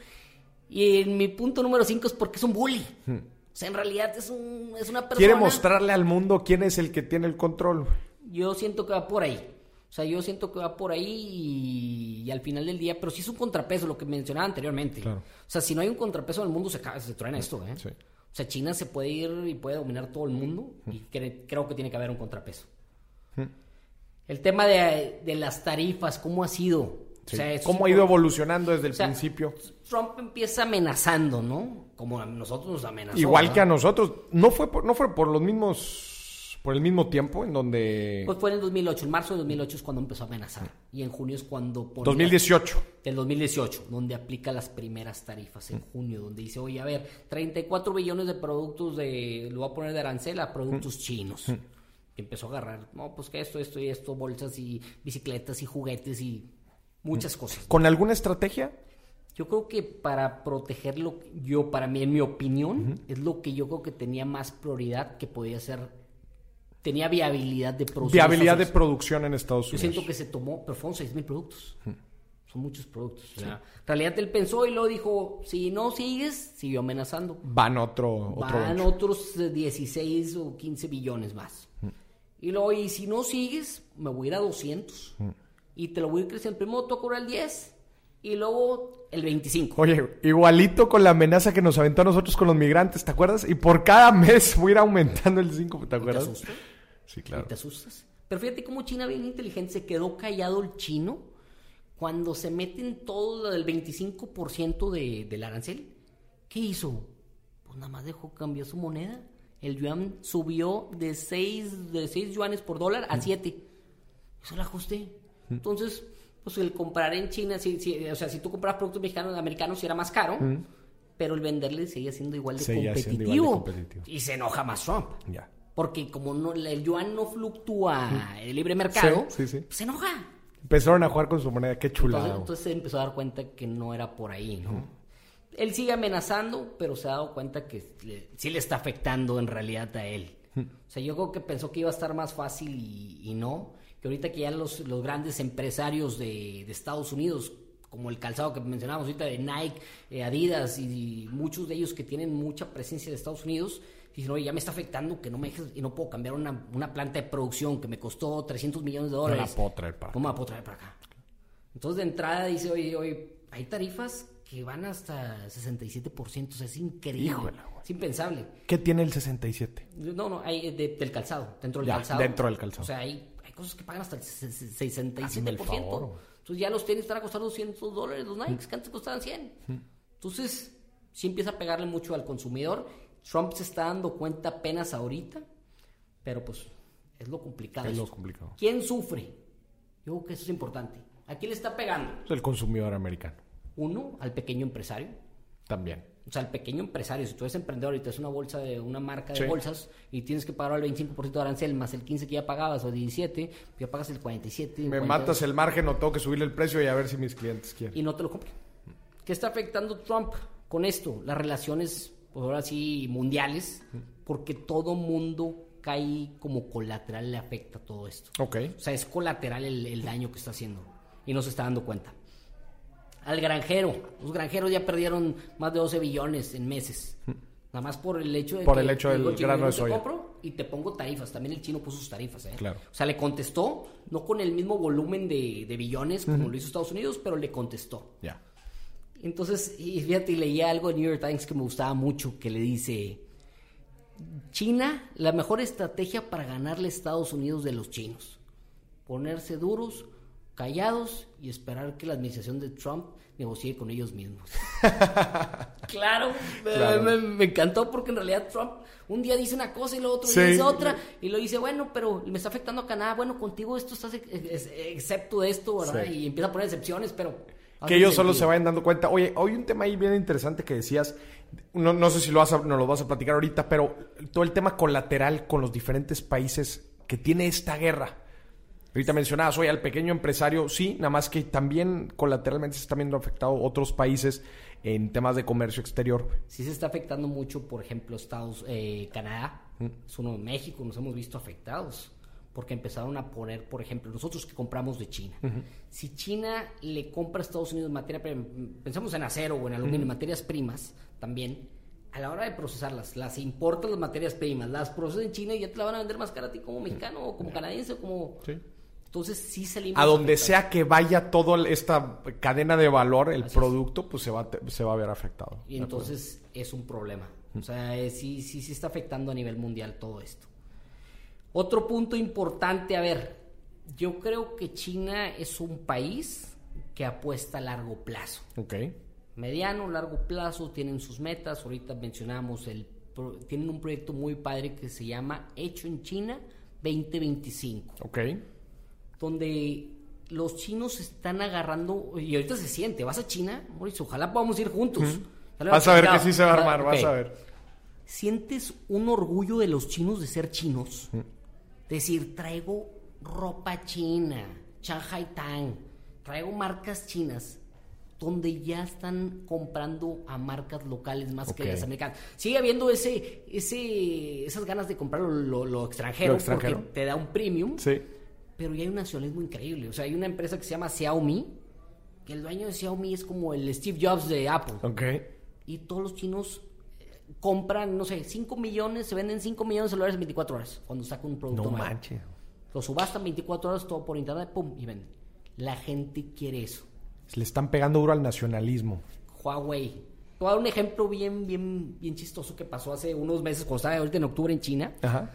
Y en mi punto número 5 es porque es un bully. O sea, en realidad es, un, es una persona... Quiere mostrarle al mundo quién es el que tiene el control. Yo siento que va por ahí. O sea, yo siento que va por ahí y, y al final del día, pero sí es un contrapeso, lo que mencionaba anteriormente. Claro. O sea, si no hay un contrapeso en el mundo, se, se truena esto, ¿eh? Sí. O sea, China se puede ir y puede dominar todo el mundo y cre- creo que tiene que haber un contrapeso. El tema de, de las tarifas, ¿cómo ha sido? Sí. O sea, eso ¿Cómo ha ido evolucionando desde el o sea, principio? Trump empieza amenazando, ¿no? Como a nosotros nos amenazó. Igual que a nosotros. No fue por, no fue por los mismos, por el mismo tiempo en donde... Pues fue en el 2008, en marzo de 2008 es cuando empezó a amenazar. Y en junio es cuando... pone- 2018. del 2018, donde aplica las primeras tarifas en junio, donde dice, oye, a ver, 34 billones de productos de, lo voy a poner de arancel a productos chinos. Y empezó a agarrar, no, pues que esto, esto y esto, bolsas y bicicletas y juguetes y muchas cosas. ¿Con alguna estrategia? Yo creo que para protegerlo, yo, para mí, en mi opinión, es lo que yo creo que tenía más prioridad, que podía ser, tenía viabilidad de producción. Viabilidad de producción en Estados yo Unidos. siento que se tomó, pero fueron 6 mil productos. Son muchos productos. O sea, en realidad él pensó y luego dijo, si no sigues, siguió amenazando. Van otro, otro Van otros eh, 16 o 15 billones más. Y luego, y si no sigues, me voy a ir a 200. Y te lo voy a ir creciendo. Primero te voy a cobrar el 10 y luego el 25. Oye, igualito con la amenaza que nos aventó a nosotros con los migrantes, ¿te acuerdas? Y por cada mes voy a ir aumentando el 5, ¿te ¿Te acuerdas? asustas? Sí, y claro. te asustas. Pero fíjate cómo China bien inteligente se quedó callado el chino cuando se meten todo lo del 25% de, del arancel. ¿Qué hizo? Pues nada más dejó cambiar su moneda. El yuan subió de 6 de seis yuanes por dólar a 7. Eso es el ajuste. Entonces, pues el comprar en China, si, si- o sea, si tú compras productos mexicanos, americanos, sí era más caro. Pero el venderle seguía siendo igual de, Seguía siendo competitivo. igual de competitivo. Y se enoja más Trump. Ya. Porque como no, el yuan no fluctúa el libre mercado, Sí, sí, sí. pues se enoja. Empezaron a jugar con su moneda, qué chulada. Entonces, entonces se empezó a dar cuenta que no era por ahí, ¿no? Él sigue amenazando, pero se ha dado cuenta que le- sí le está afectando en realidad a él. O sea, yo creo que pensó que iba a estar más fácil y, y no. Que ahorita que ya los, los grandes empresarios de, de Estados Unidos, como el calzado que mencionábamos ahorita de Nike, eh, Adidas y, muchos de ellos que tienen mucha presencia de Estados Unidos, dicen, oye, ya me está afectando que no me dejes y no puedo cambiar una, una planta de producción que me costó 300 millones de No dólares. la puedo traer para acá. ¿Cómo la puedo traer para acá? Entonces, de entrada dice, oye, oye, hay tarifas que van hasta 67%, o sea, es increíble. Híjole, es impensable. ¿Qué tiene el 67? No, no, hay de- del calzado, dentro del Ya, calzado. dentro del calzado. O sea, hay, hay cosas que pagan hasta el se- se- 67%. Hazme el favor. Entonces ya los tenis están a costar 200 dólares, los Nikes, que antes costaban 100. Entonces, sí empieza a pegarle mucho al consumidor. Trump se está dando cuenta apenas ahorita, pero pues es lo complicado. Es lo complicado. ¿Quién sufre? Yo creo que eso es importante. ¿A quién le está pegando? Es el consumidor americano. Uno, al pequeño empresario. También. O sea, el pequeño empresario, si tú eres emprendedor y te es una bolsa de una marca de Sí. bolsas y tienes que pagar el 25% de arancel más el 15 que ya pagabas o 17, ya pagas el 47. Me 42, matas el margen o tengo que subirle el precio y a ver si mis clientes quieren. y no te lo compran. ¿Qué está afectando Trump con esto? Las relaciones, pues ahora sí, mundiales, porque todo mundo cae como colateral le afecta todo esto. Ok. O sea, es colateral el, el daño que está haciendo y no se está dando cuenta. Al granjero, los granjeros ya perdieron más de 12 billones en meses. Nada más por el hecho de Por que el hecho del grano "Yo de te soya". compro y te pongo tarifas. También el chino puso sus tarifas, ¿eh? Claro. O sea, le contestó, no con el mismo volumen de, de billones como lo hizo Estados Unidos, pero le contestó. Ya. Entonces, y fíjate, leía algo en New York Times que me gustaba mucho, que le dice, China, la mejor estrategia para ganarle a Estados Unidos de los chinos. Ponerse duros, callados y esperar que la administración de Trump negocie con ellos mismos. claro, me- Claro. Me, me encantó porque en realidad Trump un día dice una cosa y lo otro Sí. dice otra y lo dice, bueno, pero me está afectando a Canadá, bueno, contigo esto estás ex- ex- excepto de esto, ¿verdad? Sí. Y empieza a poner excepciones, pero... Que ellos solo se vayan dando cuenta. Oye, hoy un tema ahí bien interesante que decías, no, no sé si lo vas a, nos lo vas a platicar ahorita, pero todo el tema colateral con los diferentes países que tiene esta guerra. Ahorita mencionabas, oye, al pequeño empresario, sí, nada más que también colateralmente se están viendo afectados otros países en temas de comercio exterior. sí se está afectando mucho, por ejemplo, Estados, eh, Canadá, es uno de México, nos hemos visto afectados porque empezaron a poner, por ejemplo, nosotros que compramos de China. Si China le compra a Estados Unidos materia pensamos en acero o en aluminio, materias primas también, a la hora de procesarlas, las importan las materias primas, las procesas en China y ya te la van a vender más cara a ti como mexicano o como canadiense o como... Sí. Entonces sí salimos A donde afectados. sea que vaya toda esta cadena de valor, el Así es. producto, pues se va, se va a ver afectado. Y entonces es un problema. O sea, eh, sí, sí, sí está afectando a nivel mundial todo esto. Otro punto importante, a ver, yo creo que China es un país que apuesta a largo plazo. Ok. Mediano, largo plazo, tienen sus metas. Ahorita mencionamos, el, tienen un proyecto muy padre que se llama Hecho en China 2025 Ok. Donde los chinos están agarrando, y ahorita se siente, vas a China, Mauricio, ojalá podamos ir juntos. Vas a ver que sí se va a armar, vas a ver. ¿Sientes un orgullo de los chinos de ser chinos? Decir, traigo ropa china, Shanghai Tang, traigo marcas chinas, donde ya están comprando a marcas locales más Ok. que las americanas. Sigue habiendo ese, ese, esas ganas de comprar lo, lo- lo extranjero, Lo extranjero. porque te da un premium. Sí. Pero ya hay un nacionalismo increíble. O sea, hay una empresa que se llama Xiaomi, que el dueño de Xiaomi es como el Steve Jobs de Apple. Ok. Y todos los chinos eh, compran, no sé, 5 millones, se venden 5 millones de dólares en 24 horas cuando sacan un producto No manches. Lo subastan 24 horas todo por internet, pum, y venden. La gente quiere eso. Le están pegando duro al nacionalismo. Huawei. Te voy a dar un ejemplo bien, bien, bien chistoso que pasó hace unos meses, cuando estaba ahorita en octubre en China. Ajá.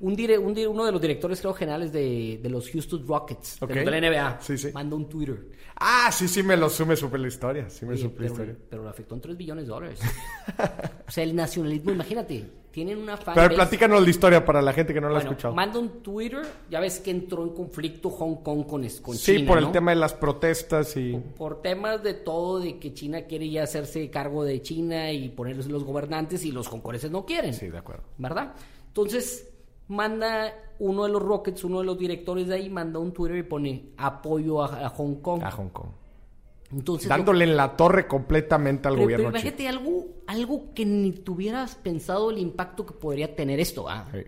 Un dire- un uno de los directores, creo, generales de, de los Houston Rockets, de Ok. los de la NBA, Sí, sí. mandó un Twitter. Ah, sí, sí, me lo me supe la historia. Sí, me Oye, supe la pero, historia. pero le afectó en 3 billones de dólares. o sea, el nacionalismo, imagínate, tienen una fan Pero platícanos la historia para la gente que no la ha Bueno, escuchado. manda un Twitter, ya ves que entró en conflicto Hong Kong con, con sí, China, por el tema de las protestas y... Por temas de todo, de que China quiere ya hacerse cargo de China y ponerlos los gobernantes y los hongkoneses no quieren. Sí, de acuerdo. ¿verdad? Entonces, manda uno de los Rockets, uno de los directores de ahí, manda un Twitter y pone apoyo a, a Hong Kong. A Hong Kong. Entonces, Dándole en la torre completamente al pero, gobierno pero imagínate algo, algo que ni tuvieras pensado el impacto que podría tener esto, ¿ah? Sí.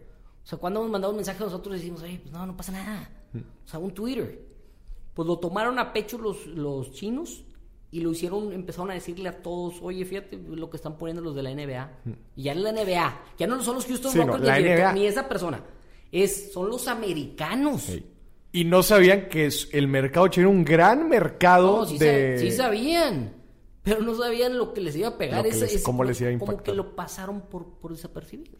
O sea, cuando hemos mandado un mensaje nosotros decimos, oye, pues no, no pasa nada. O sea, un Twitter. Pues lo tomaron a pecho los, los chinos y lo hicieron, empezaron a decirle a todos, oye, fíjate lo que están poniendo los de la NBA. Y ya es la NBA, ya no son los Houston Sí, no, Rockets la ni, el director, NBA. ni esa persona. Es, son los americanos. Sí. Y no sabían que es- el mercado chino era un gran mercado No, sí, de... sí sabían, pero no sabían lo que les iba a pegar. Ese- les- ese- cómo les iba a Como impactar. que lo pasaron por, por desapercibido.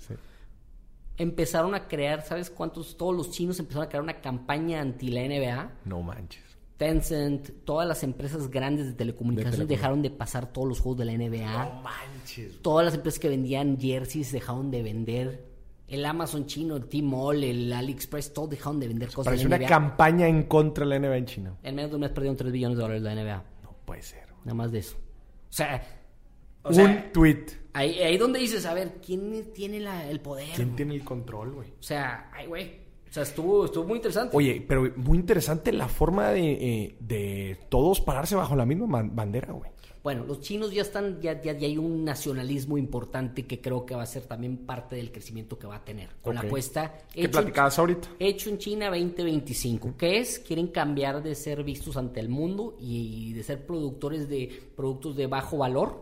Empezaron a crear, ¿sabes cuántos? Todos los chinos empezaron a crear una campaña anti la NBA. No manches. Tencent, todas las empresas grandes de telecomunicaciones De telecomun- dejaron de pasar todos los juegos de la NBA. No manches. Todas las empresas que vendían jerseys dejaron de vender. El Amazon chino, el Tmall, el AliExpress, todos dejaron de vender cosas Parece de una la NBA. campaña en contra de la NBA en China. En menos de un mes perdieron 3 billones de dólares la NBA. No puede ser. Nada más de eso. O sea, o Un sea, tweet. ahí, ahí donde dices, a ver, ¿quién tiene la- el poder? ¿Quién tiene el control, güey? O sea, ay, güey. O sea, estuvo, estuvo muy interesante. Oye, pero muy interesante la forma de, eh, de todos pararse bajo la misma bandera, güey. Bueno, los chinos ya están, ya, ya, ya hay un nacionalismo importante que creo que va a ser también parte del crecimiento que va a tener. Con la apuesta ¿Qué en- platicabas ahorita? Hecho en China 2025. ¿Qué es? Quieren cambiar de ser vistos ante el mundo y de ser productores de productos de bajo valor,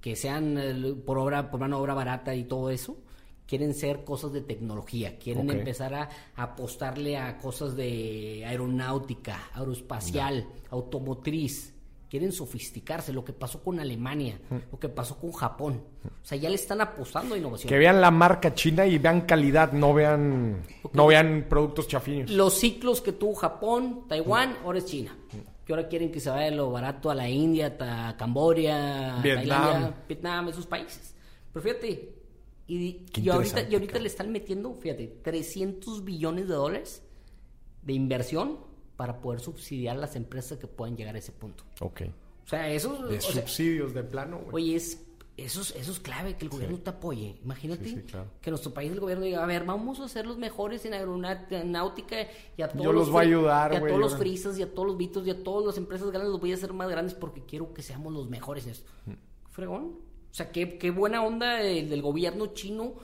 que sean eh, por obra, por mano obra barata y todo eso. Quieren ser cosas de tecnología, quieren empezar a, a apostarle a cosas de aeronáutica, aeroespacial, automotriz. Quieren sofisticarse, lo que pasó con Alemania, lo que pasó con Japón. O sea, ya le están apostando a innovación. Que vean la marca china y vean calidad, no vean, no vean productos chafiños. Los ciclos que tuvo Japón, Taiwán, ahora es China. Que ahora quieren que se vaya lo barato a la India, a Camboya, Vietnam. Tailandia, Vietnam, esos países. Pero fíjate, y, y ahorita, y ahorita le están metiendo, fíjate, 300 billones de dólares de inversión para poder subsidiar las empresas que puedan llegar a ese punto. Ok. O sea, eso, De o sea, subsidios de plano, güey. Oye, es, eso, es, eso es clave, que el gobierno te apoye. Imagínate Sí, sí, claro. que nuestro país, el gobierno diga, a ver, vamos a ser los mejores en aeronáutica y a todos Yo los los, voy a ayudar, y a güey, todos los ahora. frisas y a todos los bitos y a todas las empresas grandes los voy a hacer más grandes porque quiero que seamos los mejores en esto. Fregón. O sea, qué, qué buena onda el del gobierno chino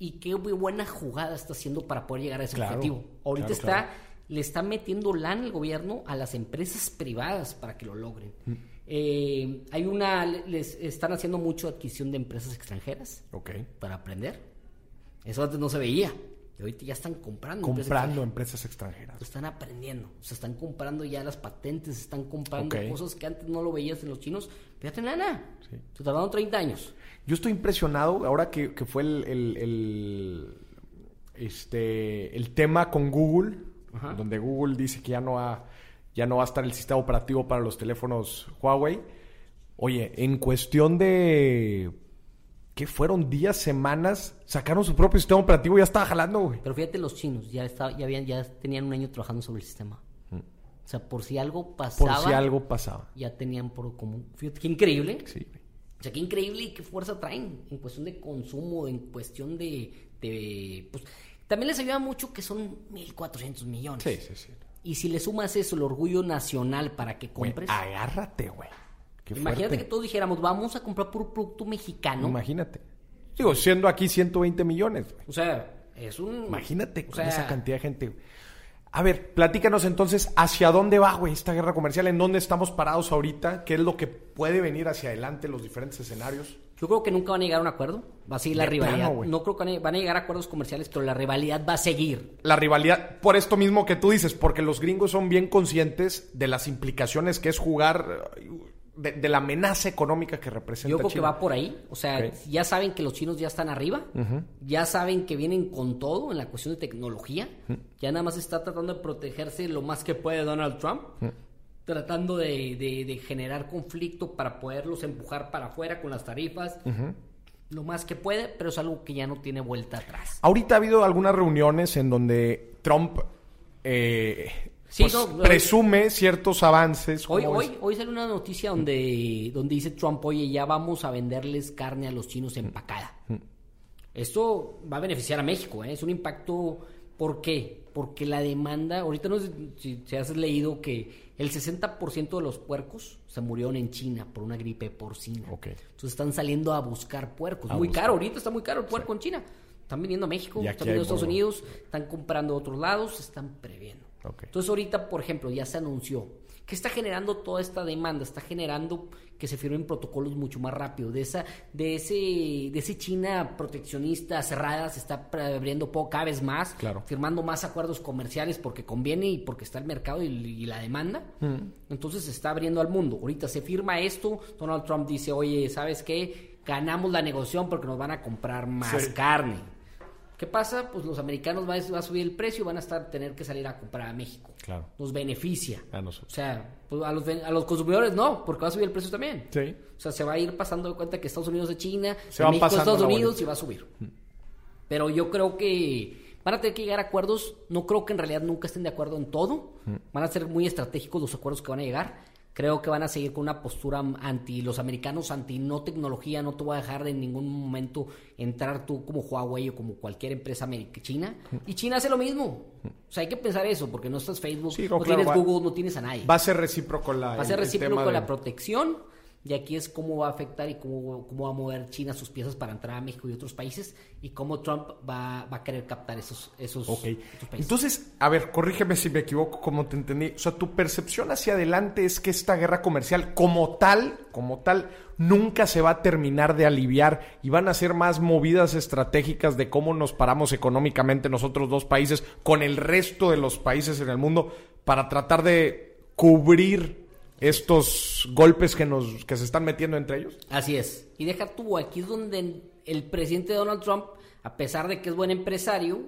y qué bu- buena jugada está haciendo para poder llegar a ese Claro, objetivo. Ahorita claro, está, claro. le está metiendo lana el gobierno a las empresas privadas para que lo logren. Mm. Eh, hay una, les están haciendo mucho adquisición de empresas extranjeras para aprender. Eso antes no se veía. Y ahorita ya están comprando. empresas Comprando extranjeras. empresas extranjeras. Están aprendiendo. Se están comprando ya las patentes, están comprando cosas que antes no lo veías en los chinos. Fíjate, lana. Sí. Se tardaron 30 años. Yo estoy impresionado ahora que, que fue el, el- el- este, el tema con Google, Ajá. donde Google dice que ya no, va, ya no va a estar el sistema operativo para los teléfonos Huawei. Oye, en cuestión de... ¿Qué fueron? Días, semanas, sacaron su propio sistema operativo y ya estaba jalando, güey. Pero fíjate, los chinos ya, estaba, ya, habían, ya tenían un año trabajando sobre el sistema. O sea, por si algo Mm. Por pasaba, si algo pasaba. ya tenían por común. Fíjate, qué increíble. Sí, güey. O sea, qué increíble y qué fuerza traen en cuestión de consumo, en cuestión de... de, pues, también les ayuda mucho que son 1.400 millones. Sí, sí, sí. Y si le sumas eso, el orgullo nacional para que compres... agárrate, güey. Qué imagínate fuerte. que todos dijéramos, vamos a comprar puro producto mexicano. Imagínate. Digo, siendo aquí 120 millones, güey. O sea, es un... Imagínate o con sea, esa cantidad de gente. A ver, platícanos entonces hacia dónde va, güey, esta guerra comercial, en dónde estamos parados ahorita, qué es lo que puede venir hacia adelante, los diferentes escenarios. Yo creo que nunca van a llegar a un acuerdo. Va a seguir la De rivalidad. plano, no creo que van a- llegar a acuerdos comerciales, pero la rivalidad va a seguir. La rivalidad, por esto mismo que tú dices, porque los gringos son bien conscientes de las implicaciones que es jugar, de, de la amenaza económica que representa Yo creo que va por ahí. O sea, ya saben que los chinos ya están arriba. Ya saben que vienen con todo en la cuestión de tecnología. Ya nada más está tratando de protegerse lo más que puede Donald Trump. Tratando de, de- de generar conflicto para poderlos empujar para afuera con las tarifas. Lo más que puede, pero es algo que ya no tiene vuelta atrás. Ahorita ha habido algunas reuniones en donde Trump eh, Sí, pues, no, presume ciertos avances. Hoy, ¿cómo hoy, salió una noticia donde, donde dice Trump, oye, ya vamos a venderles carne a los chinos empacada. Esto va a beneficiar a México, ¿eh? es un impacto, ¿por qué? Porque la demanda, ahorita no sé si, si has leído que el 60% de los puercos se murieron en China por una gripe porcina. Entonces están saliendo a buscar puercos. A muy buscar. caro, ahorita está muy caro el puerco en China. Están viniendo a México, están viniendo a Estados Unidos, están comprando a otros lados, se están previendo. Ok. Entonces ahorita, por ejemplo, ya se anunció que está generando toda esta demanda, está generando que se firmen protocolos mucho más rápido. De esa, de ese, de ese China proteccionista cerrada se está abriendo poco, cada vez más, Claro. firmando más acuerdos comerciales porque conviene y porque está el mercado y, y la demanda. Entonces se está abriendo al mundo. Ahorita se firma esto, Donald Trump dice, oye, ¿sabes qué? Ganamos la negociación porque nos van a comprar más Sí. carne. ¿Qué pasa? Pues los americanos va, a subir el precio, van a estar tener que salir a comprar a México. Claro. Nos beneficia. A nosotros. O sea, pues a, los, a los consumidores no, porque va a subir el precio también. Sí. O sea, se va a ir pasando de cuenta que Estados Unidos es China, Se va México pasando Estados Unidos y va a subir. Pero yo creo que van a tener que llegar a acuerdos. No creo que en realidad nunca estén de acuerdo en todo. Van a ser muy estratégicos los acuerdos que van a llegar. Creo que van a seguir con una postura anti los americanos, anti no tecnología. No te voy a dejar en ningún momento entrar tú como Huawei o como cualquier empresa china. Y China hace lo mismo. O sea, hay que pensar eso, porque no estás Facebook, Sí, no, claro, tienes va- Google, no tienes a nadie. Va a ser recíproco la. Va a ser recíproco de- la protección y aquí es cómo va a afectar y cómo, cómo va a mover China sus piezas para entrar a México y otros países y cómo Trump va, va a querer captar esos, esos, esos países. Entonces, a ver, corrígeme si me equivoco, como te entendí. O sea, tu percepción hacia adelante es que esta guerra comercial, como tal, como tal, nunca se va a terminar de aliviar y van a ser más movidas estratégicas de cómo nos paramos económicamente nosotros dos países con el resto de los países en el mundo para tratar de cubrir estos golpes que nos que se están metiendo entre ellos. Así es. Y deja tú, aquí es donde el presidente Donald Trump, a pesar de que es buen empresario,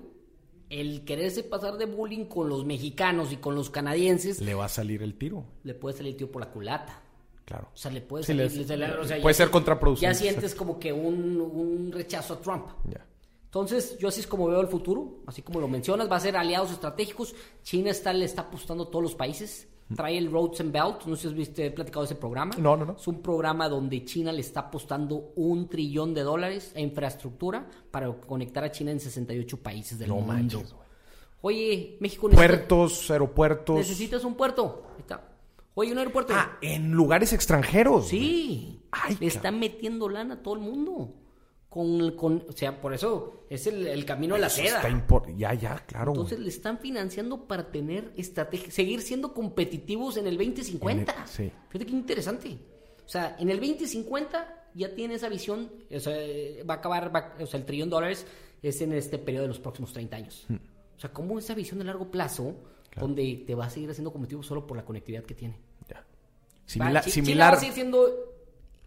el quererse pasar de bullying con los mexicanos y con los canadienses, Le va a salir el tiro, le puede salir tío por la culata. claro. O sea, le puede Sí, salir... les- le sale- o sea, puede ya- ser contraproducente. Ya sientes como que un, un rechazo a Trump. Ya. Entonces, yo así es como veo el futuro, así como lo mencionas, va a ser aliados estratégicos. China está, le está apostando a todos los países. Trae el Roads and Belt, no sé si has visto, he platicado de ese programa. No, no, no. Es un programa donde China le está apostando un trillón de dólares a infraestructura para conectar a China en 68 países del No mundo. manches. Oye, México necesita- Puertos, aeropuertos. necesitas un puerto. Ahí está. Oye, un aeropuerto. Ah, en lugares extranjeros. Sí, Ay, le están metiendo lana a todo el mundo. Con, con, o sea, por eso es el, el camino de la Eso seda. está ya, ya, claro. Entonces le están financiando para tener estrategia, seguir siendo competitivos en el 2050. En el- sí. Fíjate qué interesante. O sea, en el 2050 ya tiene esa visión, o sea, va a acabar, va- o sea, el trillón de dólares es en este periodo de los próximos 30 años. Hmm. O sea, como esa visión de largo plazo, donde te va a seguir haciendo competitivo solo por la conectividad que tiene. Ya. Va- Similar, China va similar. a seguir siendo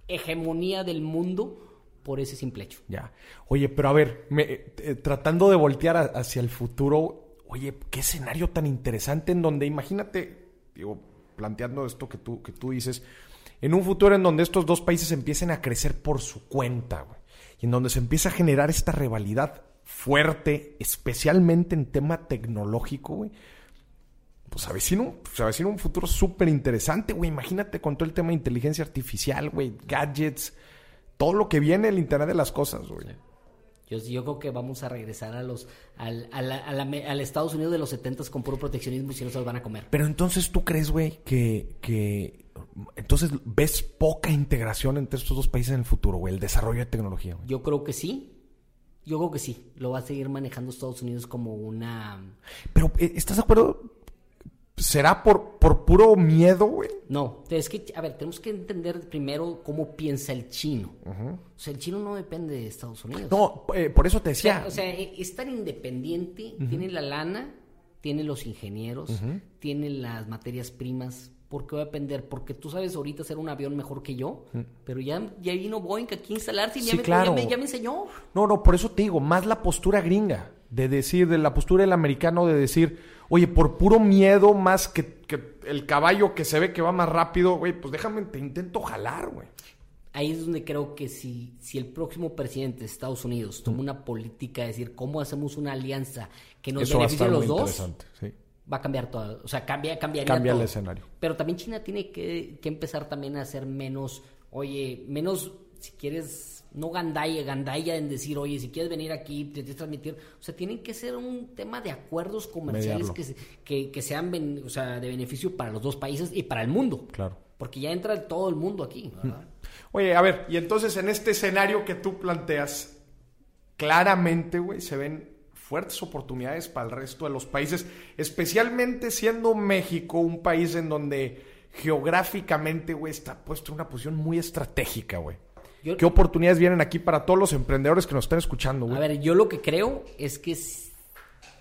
hegemonía del mundo por ese simple hecho. Ya. Oye, pero a ver, me- eh, tratando de voltear hacia el futuro, oye, qué escenario tan interesante en donde, imagínate, digo, planteando esto que tú, que tú dices, en un futuro en donde estos dos países empiecen a crecer por su cuenta, güey, y en donde se empieza a generar esta rivalidad fuerte, especialmente en tema tecnológico, güey. Pues avecina avecina un futuro súper interesante, güey. Imagínate con todo el tema de inteligencia artificial, güey, gadgets, todo lo que viene el Internet de las cosas, güey. Yo, yo creo que vamos a regresar a los al, a la- a la- al Estados Unidos de los 70 con puro proteccionismo y si no se los van a comer. Pero entonces tú crees, güey, que, que entonces ves poca integración entre estos dos países en el futuro, güey, el desarrollo de tecnología, güey. Yo creo que sí. Yo creo que sí. Lo va a seguir manejando Estados Unidos como una... Pero, eh, ¿estás de acuerdo? ¿Será por, por puro miedo, güey? No, es que, a ver, tenemos que entender primero cómo piensa el chino. O sea, el chino no depende de Estados Unidos. No, eh, por eso te O sea, decía. o sea, es tan independiente, tiene la lana, tiene los ingenieros, tiene las materias primas. ¿Por qué va a depender? Porque tú sabes ahorita hacer un avión mejor que yo, pero ya, ya vino Boeing aquí a instalarse y ya, Sí, me, claro. ya, me, ya me enseñó. No, no, por eso te digo, más la postura gringa, de decir, de la postura del americano, de decir, oye, por puro miedo, más que, que el caballo que se ve que va más rápido, güey, pues déjame, te intento jalar, güey. Ahí es donde creo que si, si el próximo presidente de Estados Unidos toma una política de decir cómo hacemos una alianza que nos Eso beneficie a los dos, sí. va a cambiar todo. O sea, cambia, cambiaría Cambia el todo. escenario. Pero también China tiene que, que empezar también a ser menos, oye, menos, si quieres, no gandalla, gandalla en decir, oye, si quieres venir aquí, te que transmitir. O sea, tienen que ser un tema de acuerdos comerciales que, que, que sean ben- o sea, de beneficio para los dos países y para el mundo. Claro. Porque ya entra todo el mundo aquí. ¿verdad? Oye, a ver, y entonces en este escenario que tú planteas, claramente, güey, se ven fuertes oportunidades para el resto de los países, especialmente siendo México un país en donde geográficamente, güey, está puesto en una posición muy estratégica, güey. Yo- ¿Qué oportunidades vienen aquí para todos los emprendedores que nos están escuchando, A ver, yo lo que creo es que es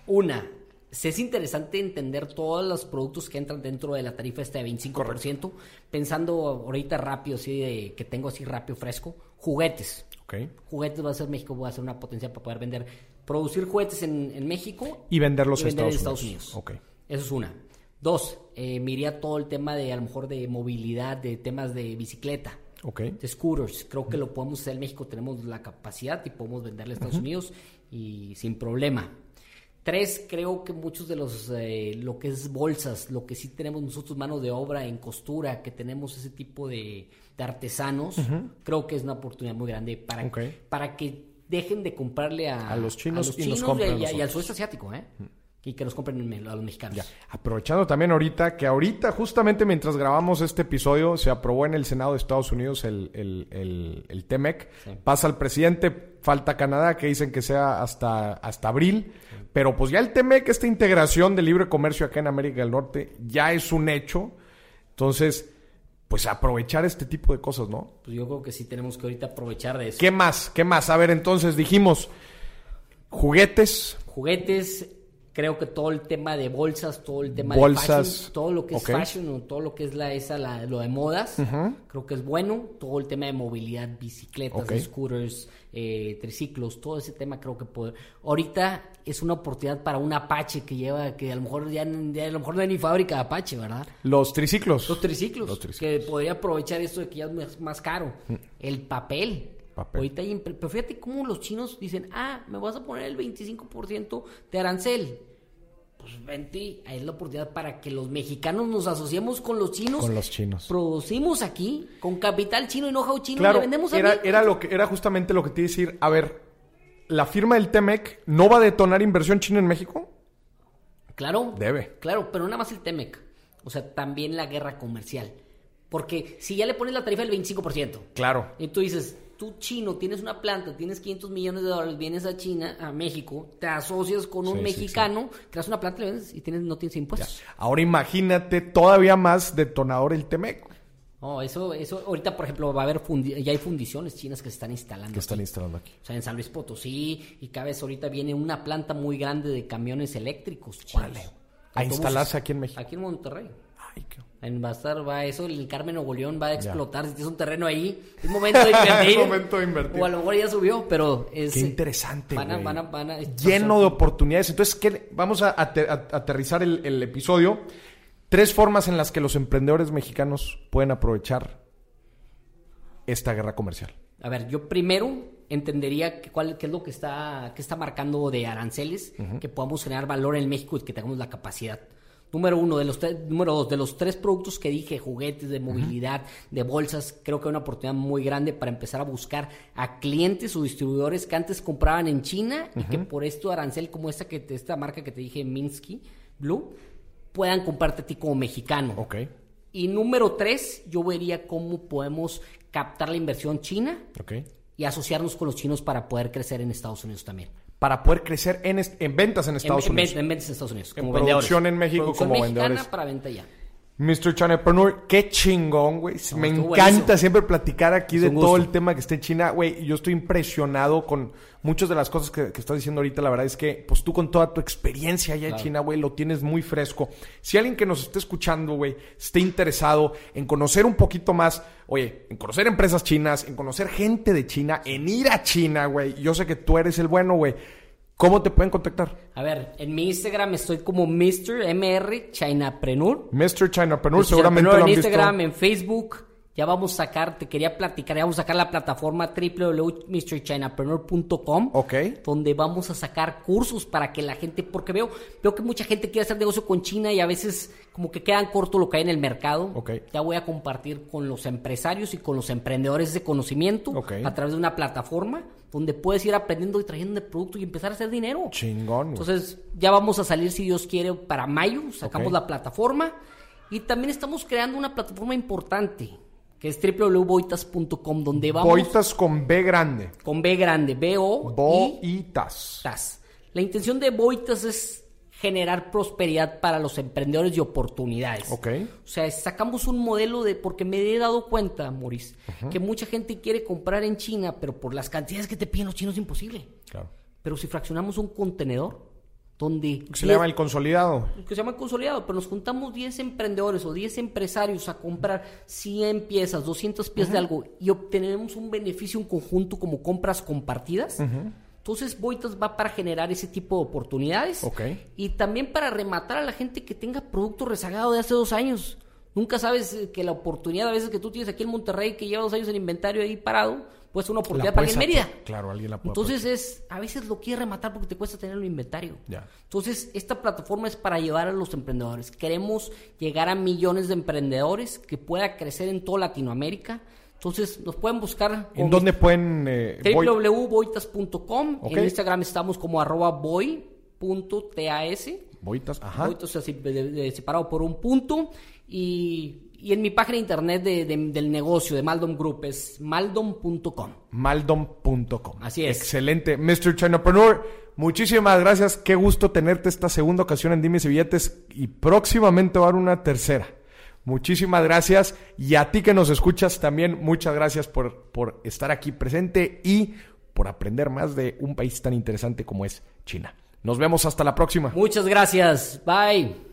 una, es interesante entender todos los productos que entran dentro de la tarifa esta de 25%, pensando ahorita rápido, así de, que tengo así rápido, fresco, juguetes. Ok. Juguetes va a ser México, va a ser una potencia para poder vender producir juguetes en, en México Y venderlos y en vender Estados, en Unidos. Ok. Eso es una. Dos, eh, me iría todo el tema de a lo mejor de movilidad, de temas de bicicleta, Ok. de scooters. Creo que lo podemos hacer en México, tenemos la capacidad y podemos venderle a Estados Unidos y sin problema. Tres, creo que muchos de los, eh, lo que es bolsas, lo que sí tenemos nosotros mano de obra en costura, que tenemos ese tipo de, de artesanos, creo que es una oportunidad muy grande para, Ok. para que dejen de comprarle a, A los chinos a y, a- y al nosotros. sudeste asiático, ¿eh? Y que nos compren a los mexicanos. Ya. Aprovechando también ahorita, que ahorita, justamente mientras grabamos este episodio, se aprobó en el Senado de Estados Unidos el, el, el, el TEMEC. Pasa al presidente, falta Canadá, que dicen que sea hasta, hasta abril. Pero pues ya el TEMEC, esta integración de libre comercio acá en América del Norte, ya es un hecho. Entonces, pues aprovechar este tipo de cosas, ¿no? Pues yo creo que sí tenemos que ahorita aprovechar de eso. ¿Qué más? ¿Qué más? A ver, entonces dijimos juguetes, Juguetes, creo que todo el tema de bolsas, todo el tema de fashion, todo lo que es fashion o todo lo que es la esa la- lo de modas, creo que es bueno. Todo el tema de movilidad, bicicletas, scooters, eh, triciclos, todo ese tema creo que puede. Ahorita es una oportunidad para un Apache que lleva, que a lo mejor ya, ya a lo mejor no hay ni fábrica de Apache, ¿verdad? los triciclos. Los triciclos, Los triciclos. que podría aprovechar esto de que ya es más, caro. El papel. Papel. Ahorita hay pero fíjate cómo los chinos dicen, ah, me vas a poner el 25% de arancel. Pues vente, ahí es la oportunidad para que los mexicanos nos asociemos con los chinos. Con los chinos. Producimos aquí, con capital chino y know-how chino, y le vendemos a era, era, lo que, era justamente lo que te iba a decir. A ver, ¿la firma del TEMEC no va a detonar inversión china en México? Claro. Debe. Claro, pero nada más el TEMEC. O sea, también la guerra comercial. Porque si ya le pones la tarifa del 25%, Claro. Y tú dices, tú chino, tienes una planta, tienes 500 millones de dólares, vienes a China, a México, te asocias con un Sí, sí, mexicano, creas una planta le vendes y tienes, no tienes impuestos. Ahora imagínate todavía más detonador el TEMEC No, eso, eso, ahorita por ejemplo va a haber, fundi- ya hay fundiciones chinas que se están instalando. que están aquí. instalando aquí. O sea, en San Luis Potosí y cada vez ahorita viene una planta muy grande de camiones eléctricos. chinos. Órale. A instalarse aquí en México. Aquí en Monterrey. Ay, qué- En va a estar, va eso, el Carmen Nuevo León va a explotar. Si tienes un terreno ahí, es momento de invertir. Momento de invertir. O a lo mejor ya subió, pero es. Qué interesante, Van a, güey. van a, van a- Lleno de oportunidades. Entonces, ¿qué? vamos a, ate- a- aterrizar el, el episodio. Tres formas en las que los emprendedores mexicanos pueden aprovechar esta guerra comercial. A ver, yo primero entendería que cuál, qué es lo que está, que está marcando de aranceles, que podamos generar valor en México y que tengamos la capacidad. Número uno, de los número dos, de los tres productos que dije, juguetes, de movilidad, de bolsas, creo que hay una oportunidad muy grande para empezar a buscar a clientes o distribuidores que antes compraban en China y que por esto arancel como esta que esta marca que te dije, Minsky Blue, puedan comprarte a ti como mexicano. Ok. Y número tres, yo vería cómo podemos captar la inversión china Ok. y asociarnos con los chinos para poder crecer en Estados Unidos también. Para poder crecer en, en ventas en Estados en, en Unidos. ven- en ventas en Estados Unidos. En Como producción vendedores. en México Producción como vendedores. para venta ya. Mr. Chanepreneur, qué chingón, güey. Me estuvo encanta buenísimo. siempre platicar aquí Es de todo el tema que está en China, güey. Yo estoy impresionado con muchas de las cosas que, que estás diciendo ahorita. La verdad es que, pues tú con toda tu experiencia allá en. China, güey, lo tienes muy fresco. Si alguien que nos esté escuchando, güey, esté interesado en conocer un poquito más, oye, en conocer empresas chinas, en conocer gente de China, en ir a China, güey. Yo sé que tú eres el bueno, güey. ¿Cómo te pueden contactar? A ver, en mi Instagram estoy como Mr. MR Chinapreneur. Mr. Chinapreneur, Mr. seguramente Chinapreneur lo han en visto. Instagram, en Facebook. Ya vamos a sacar, te quería platicar, ya vamos a sacar la plataforma www.mrchinapreneur.com. Ok. donde vamos a sacar cursos para que la gente, porque veo, veo que mucha gente quiere hacer negocio con China y a veces como que quedan corto lo que hay en el mercado. Ok. Ya voy a compartir con los empresarios y con los emprendedores ese conocimiento Ok. a través de una plataforma donde puedes ir aprendiendo y trayendo de producto y empezar a hacer dinero. Chingón. Entonces, ya vamos a salir, si Dios quiere, para mayo. Sacamos la plataforma. Y también estamos creando una plataforma importante, que es www.boitas.com, donde vamos Boitas con B grande. con B grande, B-O Boitas. Tas. La intención de Boitas es generar prosperidad para los emprendedores y oportunidades. Ok. O sea, sacamos un modelo de, porque me he dado cuenta, Maurice, que mucha gente quiere comprar en China, pero por las cantidades que te piden los chinos es imposible. Claro. Pero si fraccionamos un contenedor, donde... Se 10 le llama el consolidado. que se llama consolidado, pero nos juntamos 10 emprendedores o 10 empresarios a comprar 100 piezas, 200 piezas de algo y obtenemos un beneficio en conjunto como compras compartidas. Entonces Entonces, Boitas va para generar ese tipo de oportunidades. Ok. Y también para rematar a la gente que tenga producto rezagado de hace dos años. Nunca sabes eh, que la oportunidad a veces que tú tienes aquí en Monterrey, que lleva dos años en inventario ahí parado, pues es una oportunidad para alguien en Mérida. Claro, alguien la puede Entonces es, a veces lo quiere rematar porque te cuesta tener un inventario. Ya. Entonces, esta plataforma es para llevar a los emprendedores. Queremos llegar a millones de emprendedores que pueda crecer en toda Latinoamérica. Entonces, nos pueden buscar ¿En dónde pueden... eh, www.boitas.com. En Instagram estamos como arroba boy.tas. Boitas, ajá. Boitas, de- de- separado por un punto. Y, y en mi página de internet de- de- del negocio de Maldom Group es maldom.com. maldom.com. Así es. Excelente. Mr. Chinapreneur, muchísimas gracias. Qué gusto tenerte esta segunda ocasión en Dimes y Billetes y próximamente va a haber una tercera. Muchísimas gracias. Y a ti que nos escuchas también, muchas gracias por, por estar aquí presente y por aprender más de un país tan interesante como es China. Nos vemos hasta la próxima. Muchas gracias. Bye.